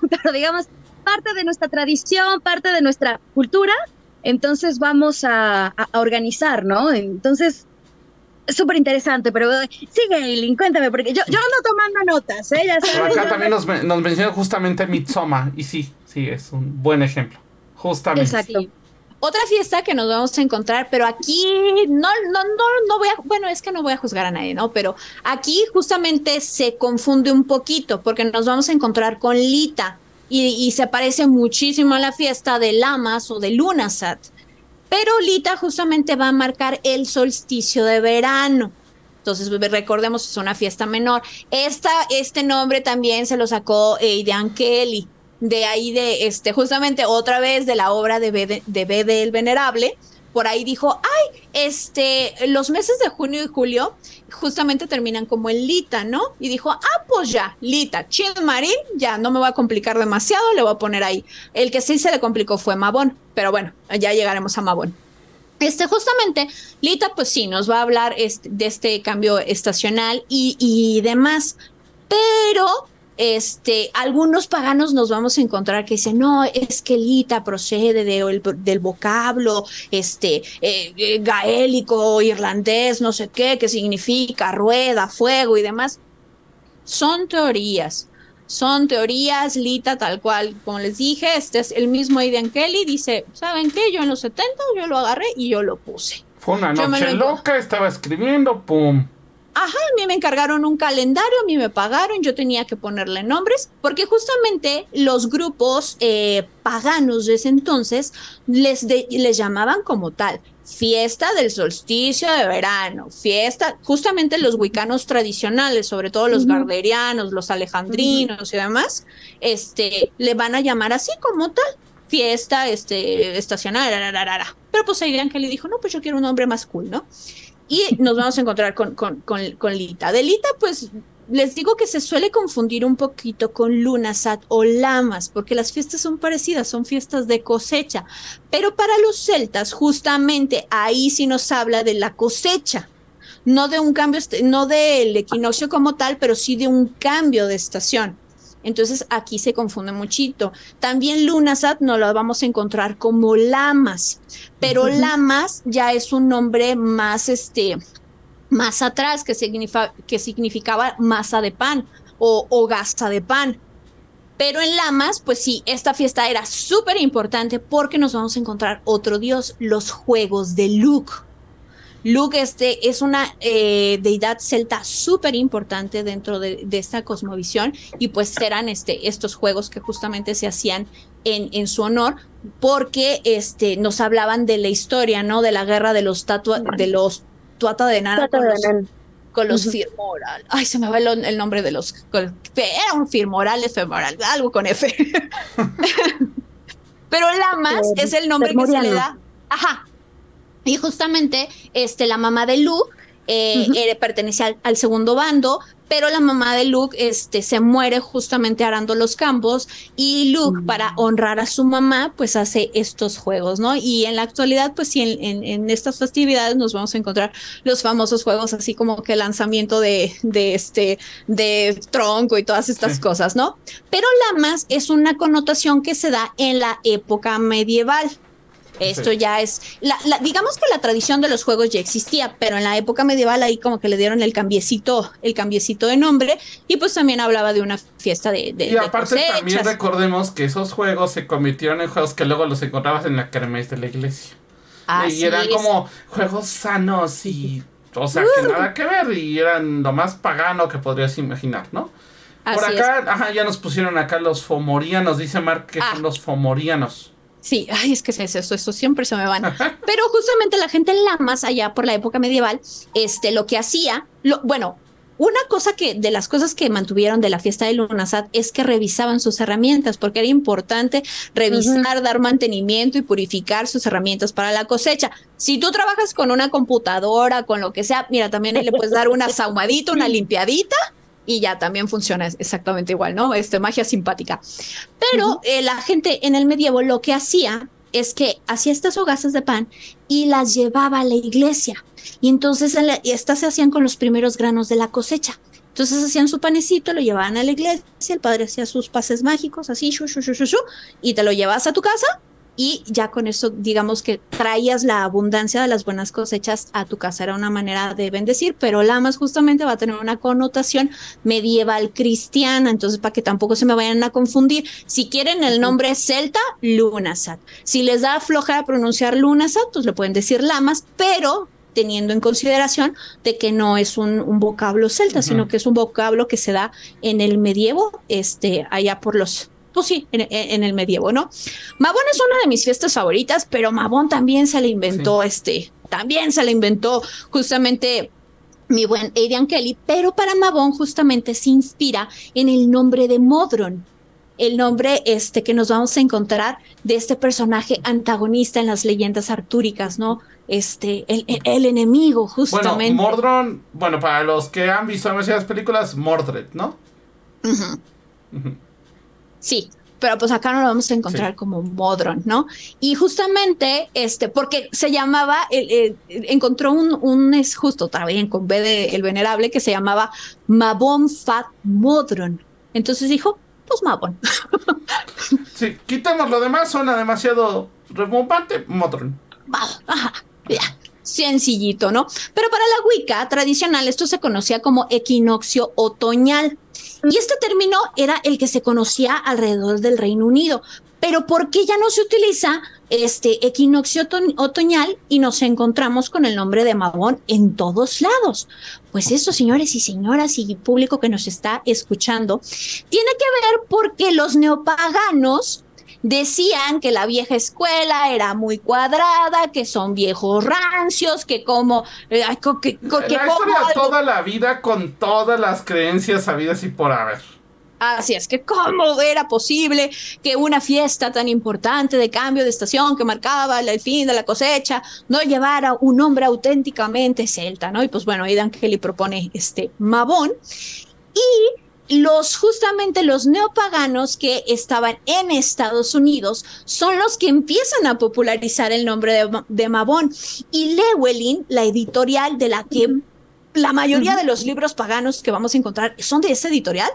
[laughs] pero digamos, parte de nuestra tradición, parte de nuestra cultura, entonces vamos a, organizar, ¿no? Entonces, es súper interesante, pero sigue, Eileen, cuéntame, porque yo, yo ando tomando notas, ¿eh? Ya sabes, acá también nos, nos menciona justamente Mitsoma, y sí, sí, es un buen ejemplo, justamente. Exacto. Otra fiesta que nos vamos a encontrar, pero aquí no, no, no, no voy a, bueno, es que no voy a juzgar a nadie, ¿no? Pero aquí justamente se confunde un poquito porque nos vamos a encontrar con Lita y, se parece muchísimo a la fiesta de Lamas o de Lunasat. Pero Lita justamente va a marcar el solsticio de verano. Entonces, recordemos, es una fiesta menor. Esta, este nombre también se lo sacó Aidan Kelly. De ahí de, este, justamente otra vez de la obra de Bede, de Bede el Venerable, por ahí dijo, ay, este, los meses de junio y julio justamente terminan como en Lita, ¿no? Y dijo, ah, pues ya, Lita, Chin Marín, ya no me voy a complicar demasiado, le voy a poner ahí. El que sí se le complicó fue Mabón, pero bueno, ya llegaremos a Mabón. Este, justamente, Lita, pues sí, nos va a hablar este, de este cambio estacional y, y demás, pero este, algunos paganos nos vamos a encontrar que dicen, no, es que Lita procede de, del vocablo este, eh, eh, gaélico, irlandés, no sé qué, que significa rueda, fuego y demás. Son teorías, son teorías, Lita, tal cual, como les dije, este es el mismo Aidan Kelly, dice, ¿saben qué? Yo en los 70 yo lo agarré y yo lo puse. Fue una noche loca, estaba escribiendo, pum ajá, a mí me encargaron un calendario, a mí me pagaron, yo tenía que ponerle nombres, porque justamente los grupos eh, paganos de ese entonces les, les llamaban como tal. Fiesta del solsticio de verano, fiesta, justamente los wicanos tradicionales, sobre todo los garderianos, los alejandrinos y demás, este, le van a llamar así como tal, fiesta este, estacional, pero pues ahí le dijo, no, pues yo quiero un nombre más cool, ¿no? Y nos vamos a encontrar con, con, con, Lita. De Lita, pues les digo que se suele confundir un poquito con Lunasat o Lamas, porque las fiestas son parecidas, son fiestas de cosecha. Pero para los celtas, justamente ahí sí nos habla de la cosecha. No de un cambio, no del equinoccio como tal, pero sí de un cambio de estación. Entonces aquí se confunde muchito. También Lunasat no lo vamos a encontrar como Lamas, pero Lamas ya es un nombre más, este, más atrás, que, que significaba masa de pan o, o gasta de pan. Pero en Lamas, pues sí, esta fiesta era súper importante porque nos vamos a encontrar otro dios, los juegos de Luke. Luke este, es una eh, deidad celta súper importante dentro de, esta cosmovisión y pues eran este, estos juegos que justamente se hacían en, en, su honor porque este, nos hablaban de la historia, ¿no? De la guerra de los tatua, de los tuata de nana con los, firmoral. Ay, se me va el, nombre de los... era un firmoral, efemoral, algo con F. [laughs] Pero Lamas es el nombre que se le da. Ajá, y justamente este, la mamá de Luke eh, pertenecía al, segundo bando, pero la mamá de Luke este, se muere justamente arando los campos y Luke, mm. para honrar a su mamá, pues hace estos juegos, ¿no? Y en la actualidad, pues sí, en, estas festividades nos vamos a encontrar los famosos juegos, así como que el lanzamiento de, de este, de tronco y todas estas cosas, ¿no? Pero Lamas es una connotación que se da en la época medieval. Esto ya es, la, digamos que la tradición de los juegos ya existía, pero en la época medieval ahí como que le dieron el cambiecito, el cambiecito de nombre y pues también hablaba de una fiesta de, de Y aparte también recordemos que esos juegos se convirtieron en juegos que luego los encontrabas en la kermés de la iglesia. y eran como juegos sanos y, o sea, que uh. nada que ver y eran lo más pagano que podrías imaginar, ¿no? Por acá, ajá, ya nos pusieron acá los fomorianos, dice Mark que son ah. los fomorianos. Sí, ay, es que es eso, eso siempre se me van. Pero justamente la gente en Lamas, allá por la época medieval, este, lo que hacía, lo, bueno, una cosa que, de las cosas que mantuvieron de la fiesta de Lunasat es que revisaban sus herramientas, porque era importante revisar, dar mantenimiento y purificar sus herramientas para la cosecha. Si tú trabajas con una computadora, con lo que sea, mira, también le puedes dar una saumadita, una limpiadita y ya también funciona exactamente igual, ¿no? Este, magia simpática. Pero eh, la gente en el medievo lo que hacía es que hacía estas hogazas de pan y las llevaba a la iglesia. Y entonces estas se hacían con los primeros granos de la cosecha. Entonces hacían su panecito, lo llevaban a la iglesia, el padre hacía sus pases mágicos, así, shu, shu, shu, y te lo llevas a tu casa y ya con eso, digamos que traías la abundancia de las buenas cosechas a tu casa. Era una manera de bendecir, pero Lamas justamente va a tener una connotación medieval cristiana, entonces para que tampoco se me vayan a confundir. Si quieren el nombre celta, Lunasat. Si les da floja pronunciar Lunasat, pues le pueden decir Lamas, pero teniendo en consideración de que no es un, vocablo celta, sino que es un vocablo que se da en el medievo, este, allá por los pues sí, en, el medievo, ¿no? Mabón es una de mis fiestas favoritas, pero Mabón también se le inventó, este, también se le inventó justamente mi buen Aidan Kelly, pero para Mabon justamente se inspira en el nombre de Modron, el nombre este que nos vamos a encontrar de este personaje antagonista en las leyendas artúricas, ¿no? Este, el, el, enemigo, justamente. Bueno, Mordron, bueno, para los que han visto las películas, Mordred, ¿no? Sí, pero pues acá no lo vamos a encontrar como Modron, ¿no? Y justamente, este, porque se llamaba, encontró un, un, es justo también con B de El Venerable, que se llamaba Mabon Fat Modron. Entonces dijo, pues Mabon. [laughs] sí, quitamos lo demás, suena demasiado remontante, Modron. Ajá, ya sencillito, ¿no? Pero para la Wicca tradicional esto se conocía como equinoccio otoñal. Y este término era el que se conocía alrededor del Reino Unido. Pero ¿por qué ya no se utiliza este equinoccio otoñal y nos encontramos con el nombre de Mabón en todos lados? Pues eso, señores y señoras y público que nos está escuchando, tiene que ver porque los neopaganos decían que la vieja escuela era muy cuadrada, que son viejos rancios, que como... Eh, que, que, la historia toda la vida con todas las creencias sabidas y por haber. Así es que cómo era posible que una fiesta tan importante de cambio de estación que marcaba el fin de la cosecha no llevara un nombre auténticamente celta, ¿no? Y pues bueno, Aidan Kelly propone este Mabón y los justamente los neopaganos que estaban en Estados Unidos son los que empiezan a popularizar el nombre de, de Mabón. Y Llewellyn, la editorial de la que la mayoría de los libros paganos que vamos a encontrar son de esa editorial,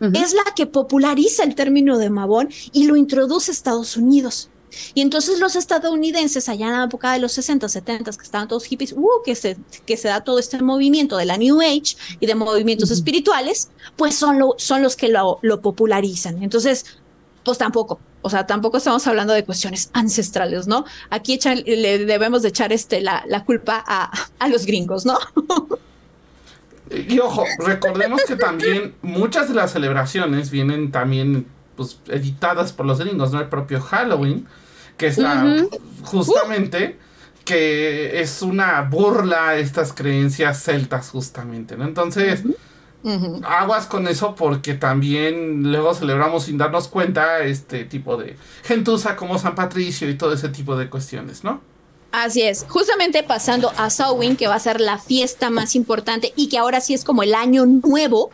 es la que populariza el término de Mabón y lo introduce a Estados Unidos. Y entonces los estadounidenses, allá en la época de los 60, 70, que estaban todos hippies, uh, que, se, que se da todo este movimiento de la New Age y de movimientos espirituales, pues son, lo, son los que lo, lo popularizan. Entonces, pues tampoco, o sea, tampoco estamos hablando de cuestiones ancestrales, ¿no? Aquí le debemos de echar este, la, la culpa a, a los gringos, ¿no? y ojo, recordemos que también muchas de las celebraciones vienen también pues, editadas por los gringos, ¿no? El propio Halloween, que está justamente, que es una burla a estas creencias celtas, justamente, ¿no? Entonces, aguas con eso porque también luego celebramos sin darnos cuenta este tipo de gentuza como San Patricio y todo ese tipo de cuestiones, ¿no? Así es, justamente pasando a Samhain, que va a ser la fiesta más importante y que ahora sí es como el año nuevo,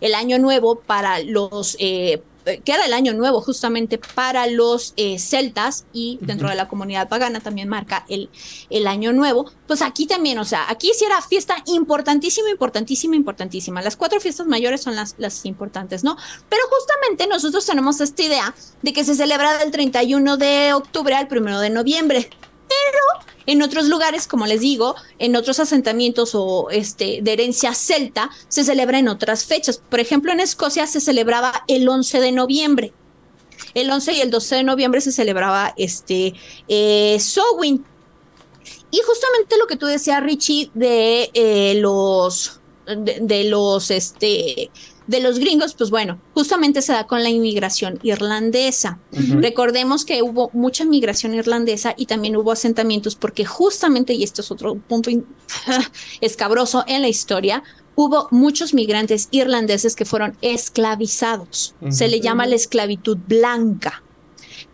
el año nuevo para los eh, eh, que era el año nuevo justamente para los eh, celtas y dentro de la comunidad pagana también marca el, el año nuevo, pues aquí también, o sea, aquí sí era fiesta importantísima, importantísima, importantísima. Las cuatro fiestas mayores son las, las importantes, ¿no? Pero justamente nosotros tenemos esta idea de que se celebra del 31 de octubre al 1 de noviembre, pero en otros lugares, como les digo, en otros asentamientos o este, de herencia celta, se celebra en otras fechas. Por ejemplo, en Escocia se celebraba el 11 de noviembre. El 11 y el 12 de noviembre se celebraba este eh, Sowin. Y justamente lo que tú decías, Richie, de eh, los de, los este de los gringos, pues bueno, justamente se da con la inmigración irlandesa. Recordemos que hubo mucha inmigración irlandesa y también hubo asentamientos porque justamente, y esto es otro punto [laughs] escabroso en la historia, hubo muchos migrantes irlandeses que fueron esclavizados. Se le llama la esclavitud blanca,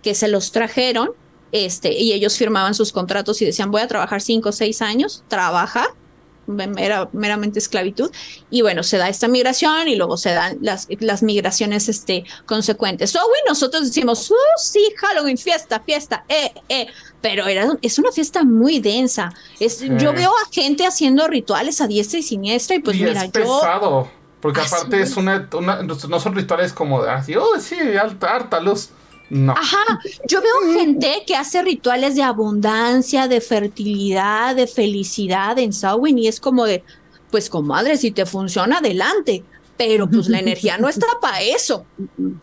que se los trajeron este, y ellos firmaban sus contratos y decían, voy a trabajar cinco o seis años, trabaja era meramente esclavitud. Y bueno, se da esta migración y luego se dan las, las migraciones este, consecuentes. So, nosotros decimos, oh, sí, Halloween, fiesta, fiesta, eh, eh. Pero era, es una fiesta muy densa. Es, Yo veo a gente haciendo rituales a diestra y siniestra y pues mira, es pesado, Porque aparte es una, no son rituales como así, oh, sí, alta, harta luz. No. Ajá, yo veo gente que hace rituales de abundancia, de fertilidad, de felicidad en Samhain y es como de, pues comadre, si te funciona, adelante. Pero pues la energía no está para eso,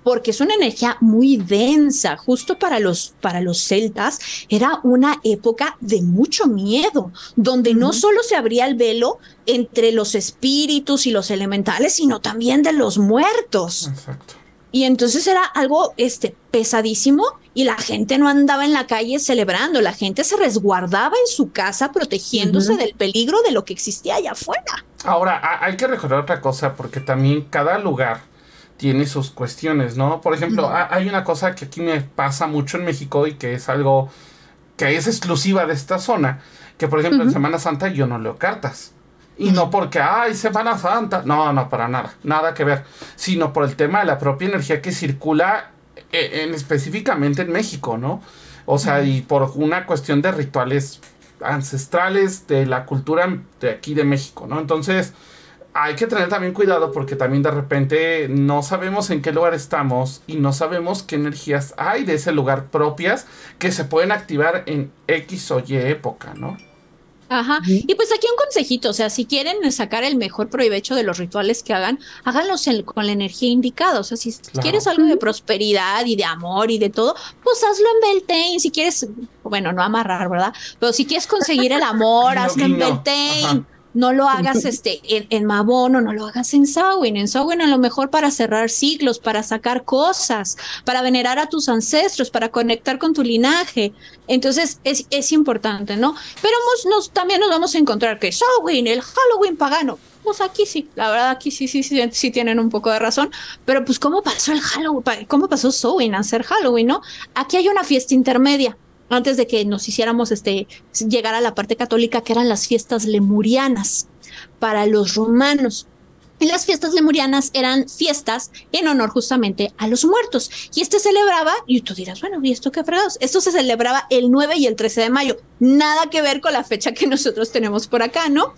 porque es una energía muy densa. Justo para los, para los celtas era una época de mucho miedo, donde no solo se abría el velo entre los espíritus y los elementales, sino también de los muertos. Exacto. Y entonces era algo este, pesadísimo y la gente no andaba en la calle celebrando, la gente se resguardaba en su casa protegiéndose del peligro de lo que existía allá afuera. Ahora, hay que recordar otra cosa, porque también cada lugar tiene sus cuestiones, ¿no? Por ejemplo, hay una cosa que aquí me pasa mucho en México y que es algo que es exclusiva de esta zona, que por ejemplo en Semana Santa yo no leo cartas. Y no porque, ay, Semana Santa. No, no, para nada. Nada que ver. Sino por el tema de la propia energía que circula eh, en, específicamente en México, ¿no? O sea, y por una cuestión de rituales ancestrales de la cultura de aquí de México, ¿no? Entonces, hay que tener también cuidado porque también de repente no sabemos en qué lugar estamos y no sabemos qué energías hay de ese lugar propias que se pueden activar en X o Y época, ¿no? Ajá. Y pues aquí un consejito, o sea, si quieren sacar el mejor provecho de los rituales que hagan, háganlos con la energía indicada. O sea, si quieres algo de prosperidad y de amor y de todo, pues hazlo en Beltane. Si quieres, bueno, no amarrar, ¿verdad? Pero si quieres conseguir el amor, [laughs] hazlo en Beltane no lo hagas este, en, en Mabón o no lo hagas en Samhain. En Samhain a lo mejor para cerrar ciclos, para sacar cosas, para venerar a tus ancestros, para conectar con tu linaje. Entonces es, es importante, ¿no? Pero nos, también nos vamos a encontrar que Samhain, el Halloween pagano, pues aquí sí, la verdad aquí sí, sí, sí, sí tienen un poco de razón, pero pues cómo pasó el Halloween, cómo pasó Samhain a ser Halloween, ¿no? Aquí hay una fiesta intermedia antes de que nos hiciéramos este, llegar a la parte católica, que eran las fiestas lemurianas para los romanos. Y las fiestas lemurianas eran fiestas en honor justamente a los muertos. Y este celebraba, y tú dirás, bueno, ¿y esto qué fregados? Esto se celebraba el 9 y el 13 de mayo. Nada que ver con la fecha que nosotros tenemos por acá, ¿no?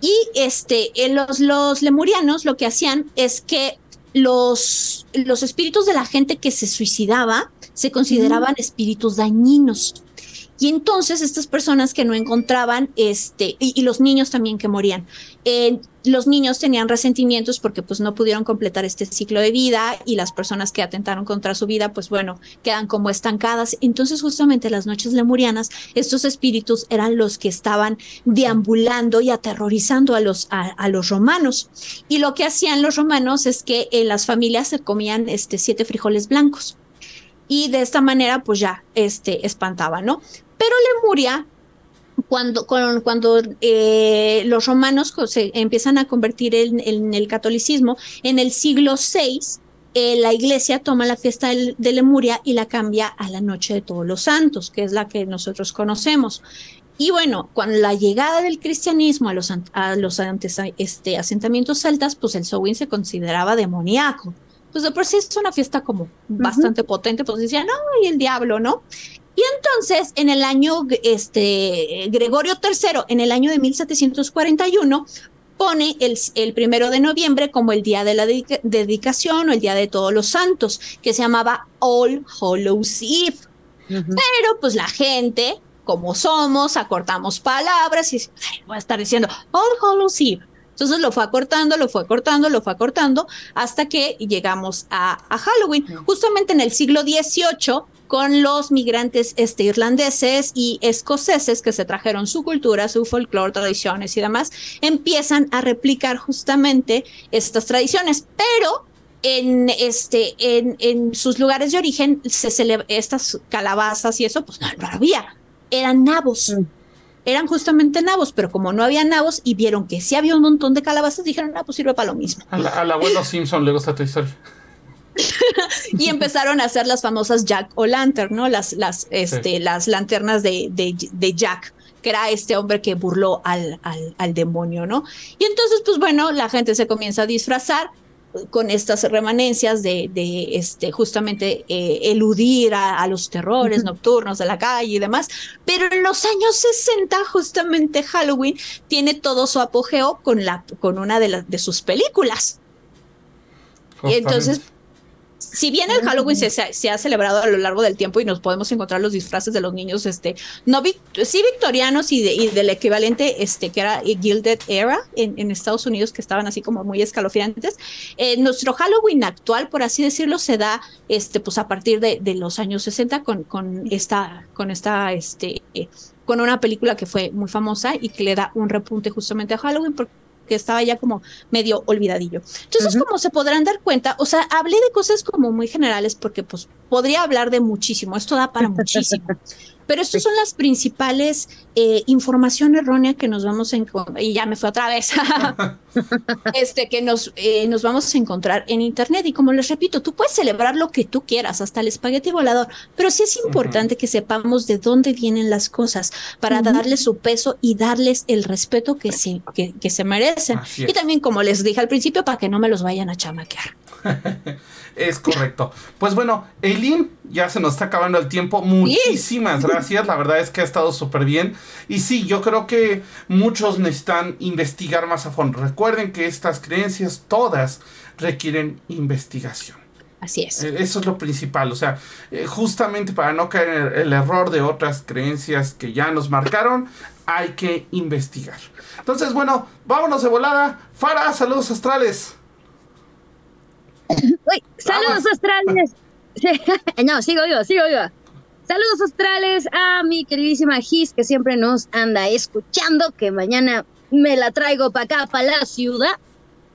Y este, los, los lemurianos lo que hacían es que los, los espíritus de la gente que se suicidaba se consideraban espíritus dañinos. Y entonces estas personas que no encontraban, este, y, los niños también que morían, eh, los niños tenían resentimientos porque pues no pudieron completar este ciclo de vida y las personas que atentaron contra su vida, pues bueno, quedan como estancadas. Entonces justamente las noches lemurianas, estos espíritus eran los que estaban deambulando y aterrorizando a los, a, los romanos. Y lo que hacían los romanos es que en las familias se comían este, siete frijoles blancos y de esta manera pues ya este, espantaba, ¿no? Pero Lemuria, cuando, cuando eh, los romanos se empiezan a convertir en, el catolicismo, en el siglo VI, eh, la iglesia toma la fiesta de Lemuria y la cambia a la Noche de Todos los Santos, que es la que nosotros conocemos. Y bueno, con la llegada del cristianismo a los, a los este, asentamientos celtas, pues el Samhain se consideraba demoníaco pues de por sí es una fiesta como bastante potente, pues decían, no, y el diablo, ¿no? Y entonces, en el año, este, Gregorio III, en el año de 1741, pone el, el primero de noviembre como el día de la dedicación o el día de todos los santos, que se llamaba All Hallows Eve. Pero pues la gente, como somos, acortamos palabras y voy a estar diciendo All Hallows Eve. Entonces lo fue acortando, lo fue acortando, lo fue acortando hasta que llegamos a, Halloween. Justamente en el siglo XVIII, con los migrantes este, irlandeses y escoceses que se trajeron su cultura, su folclore, tradiciones y demás, empiezan a replicar justamente estas tradiciones, pero en este en, en sus lugares de origen se estas calabazas y eso pues no, no había eran nabos. Mm eran justamente nabos, pero como no había nabos y vieron que sí había un montón de calabazas, dijeron, ah, pues sirve para lo mismo. Al, abuelo Simpson le gusta tu historia. [laughs] y empezaron a hacer las famosas Jack o Lantern, ¿no? Las, las, este, las lanternas de, de, de, Jack, que era este hombre que burló al, al, al demonio, ¿no? Y entonces, pues bueno, la gente se comienza a disfrazar con estas remanencias de, de este, justamente eh, eludir a, los terrores nocturnos de la calle y demás. Pero en los años 60, justamente Halloween tiene todo su apogeo con, la, con una de, de sus películas. Y entonces si bien el Halloween se, ha celebrado a lo largo del tiempo y nos podemos encontrar los disfraces de los niños, este, no sí victorianos y, del equivalente, este, que era Gilded Era en, Estados Unidos, que estaban así como muy escalofriantes. Eh, nuestro Halloween actual, por así decirlo, se da, este, pues a partir de, los años 60 con, con esta, con esta, este, con una película que fue muy famosa y que le da un repunte justamente a Halloween porque que estaba ya como medio olvidadillo. Entonces, como se podrán dar cuenta, o sea, hablé de cosas como muy generales porque pues podría hablar de muchísimo, esto da para muchísimo. [laughs] Pero estas son las principales eh, información errónea que nos vamos a encontrar, y ya me fue otra vez, [laughs] este, que nos, eh, nos vamos a encontrar en Internet. Y como les repito, tú puedes celebrar lo que tú quieras, hasta el espagueti volador, pero sí es importante que sepamos de dónde vienen las cosas para darles su peso y darles el respeto que se, que, se merecen. Y también, como les dije al principio, para que no me los vayan a chamaquear. [laughs] es correcto. Pues bueno, Eileen, ya se nos está acabando el tiempo. Muchísimas gracias. La verdad es que ha estado súper bien. Y sí, yo creo que muchos necesitan investigar más a fondo. Recuerden que estas creencias todas requieren investigación. Así es. Eh, eso es lo principal. O sea, eh, justamente para no caer en el error de otras creencias que ya nos marcaron, hay que investigar. Entonces, bueno, vámonos de volada. Fara, saludos astrales. Uy, saludos astrales. [laughs] no, sigo yo, sigo yo. Saludos astrales a mi queridísima Gis, que siempre nos anda escuchando, que mañana me la traigo para acá, para la ciudad.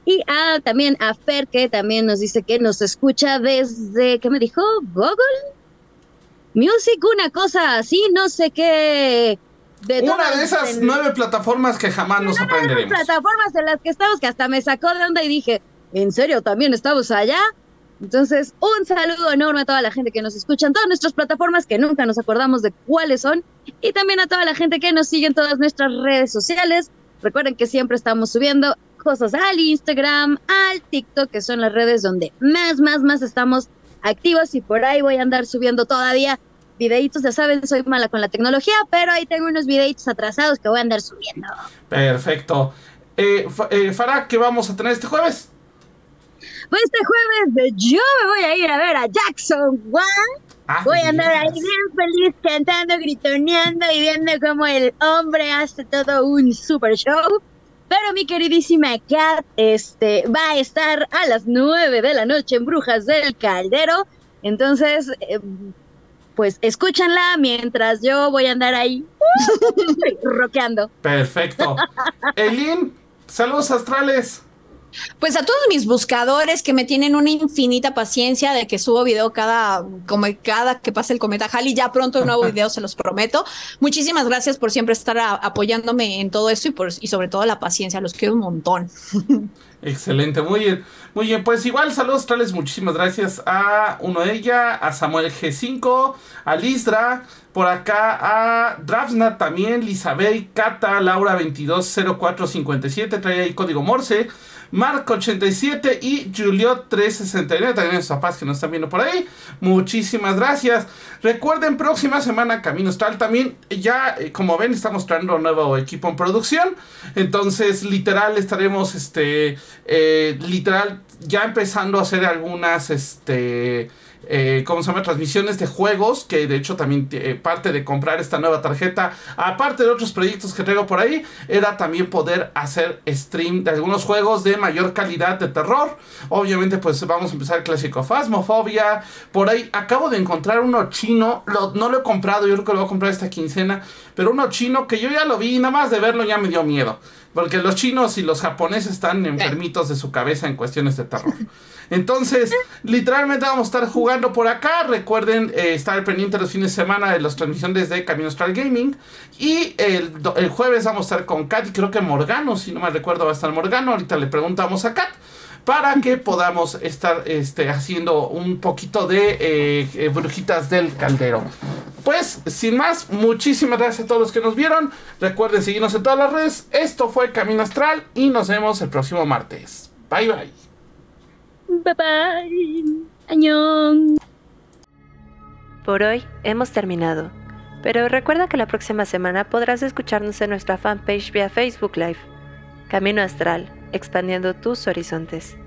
Y a, también a Fer, que también nos dice que nos escucha desde, ¿qué me dijo? ¿Google? Music, una cosa así, no sé qué. De una de esas nueve plataformas que jamás nos aprenderemos. plataformas en las que estamos, que hasta me sacó de onda y dije, ¿en serio también estamos allá? Entonces, un saludo enorme a toda la gente que nos escucha en todas nuestras plataformas, que nunca nos acordamos de cuáles son, y también a toda la gente que nos sigue en todas nuestras redes sociales. Recuerden que siempre estamos subiendo cosas al Instagram, al TikTok, que son las redes donde más, más, más estamos activos y por ahí voy a andar subiendo todavía videitos, ya saben, soy mala con la tecnología, pero ahí tengo unos videitos atrasados que voy a andar subiendo. Perfecto. Eh, eh Farah, ¿qué vamos a tener este jueves? Pues este jueves yo me voy a ir a ver a Jackson Wang. Ah, voy a andar ahí bien feliz cantando, gritoneando y viendo cómo el hombre hace todo un super show. Pero mi queridísima Kat este, va a estar a las 9 de la noche en Brujas del Caldero. Entonces, eh, pues escúchanla mientras yo voy a andar ahí [laughs] roqueando. Perfecto. Elin, saludos astrales. Pues a todos mis buscadores que me tienen una infinita paciencia de que subo video cada, como cada que pase el cometa Halley, ya pronto un nuevo [laughs] video se los prometo. Muchísimas gracias por siempre estar apoyándome en todo esto y, por, y sobre todo la paciencia, los quiero un montón. [laughs] Excelente, muy bien. Muy bien, pues igual saludos tales, muchísimas gracias a uno de ella, a Samuel G5, a Lisdra, por acá a Draftsnat también, Lisabel, Cata, Laura 220457, trae ahí código Morse. Marco87 y Juliot369. También sus papás que nos están viendo por ahí. Muchísimas gracias. Recuerden, próxima semana Camino Astral también. Ya, eh, como ven, estamos trayendo nuevo equipo en producción. Entonces, literal, estaremos, este, eh, literal, ya empezando a hacer algunas, este eh, ¿cómo se llama? Transmisiones de juegos, que de hecho también eh, parte de comprar esta nueva tarjeta, aparte de otros proyectos que traigo por ahí, era también poder hacer stream de algunos juegos de mayor calidad de terror. Obviamente pues vamos a empezar clásico Phasmophobia, por ahí acabo de encontrar uno chino, no lo he comprado, yo creo que lo voy a comprar esta quincena, pero uno chino que yo ya lo vi, nada más de verlo ya me dio miedo. Porque los chinos y los japoneses están enfermitos de su cabeza en cuestiones de terror. Entonces, literalmente vamos a estar jugando por acá. Recuerden eh, estar pendiente los fines de semana de las transmisiones de Camino Astral Gaming. Y el, jueves vamos a estar con Kat y creo que Morgano, si no me recuerdo, va a estar Morgano. Ahorita le preguntamos a Kat para que podamos estar este, haciendo un poquito de eh, eh, brujitas del caldero. Pues, sin más, muchísimas gracias a todos los que nos vieron. Recuerden seguirnos en todas las redes. Esto fue Camino Astral y nos vemos el próximo martes. Bye bye. Bye bye. Añón. Por hoy hemos terminado. Pero recuerda que la próxima semana podrás escucharnos en nuestra fanpage vía Facebook Live. Camino Astral, expandiendo tus horizontes.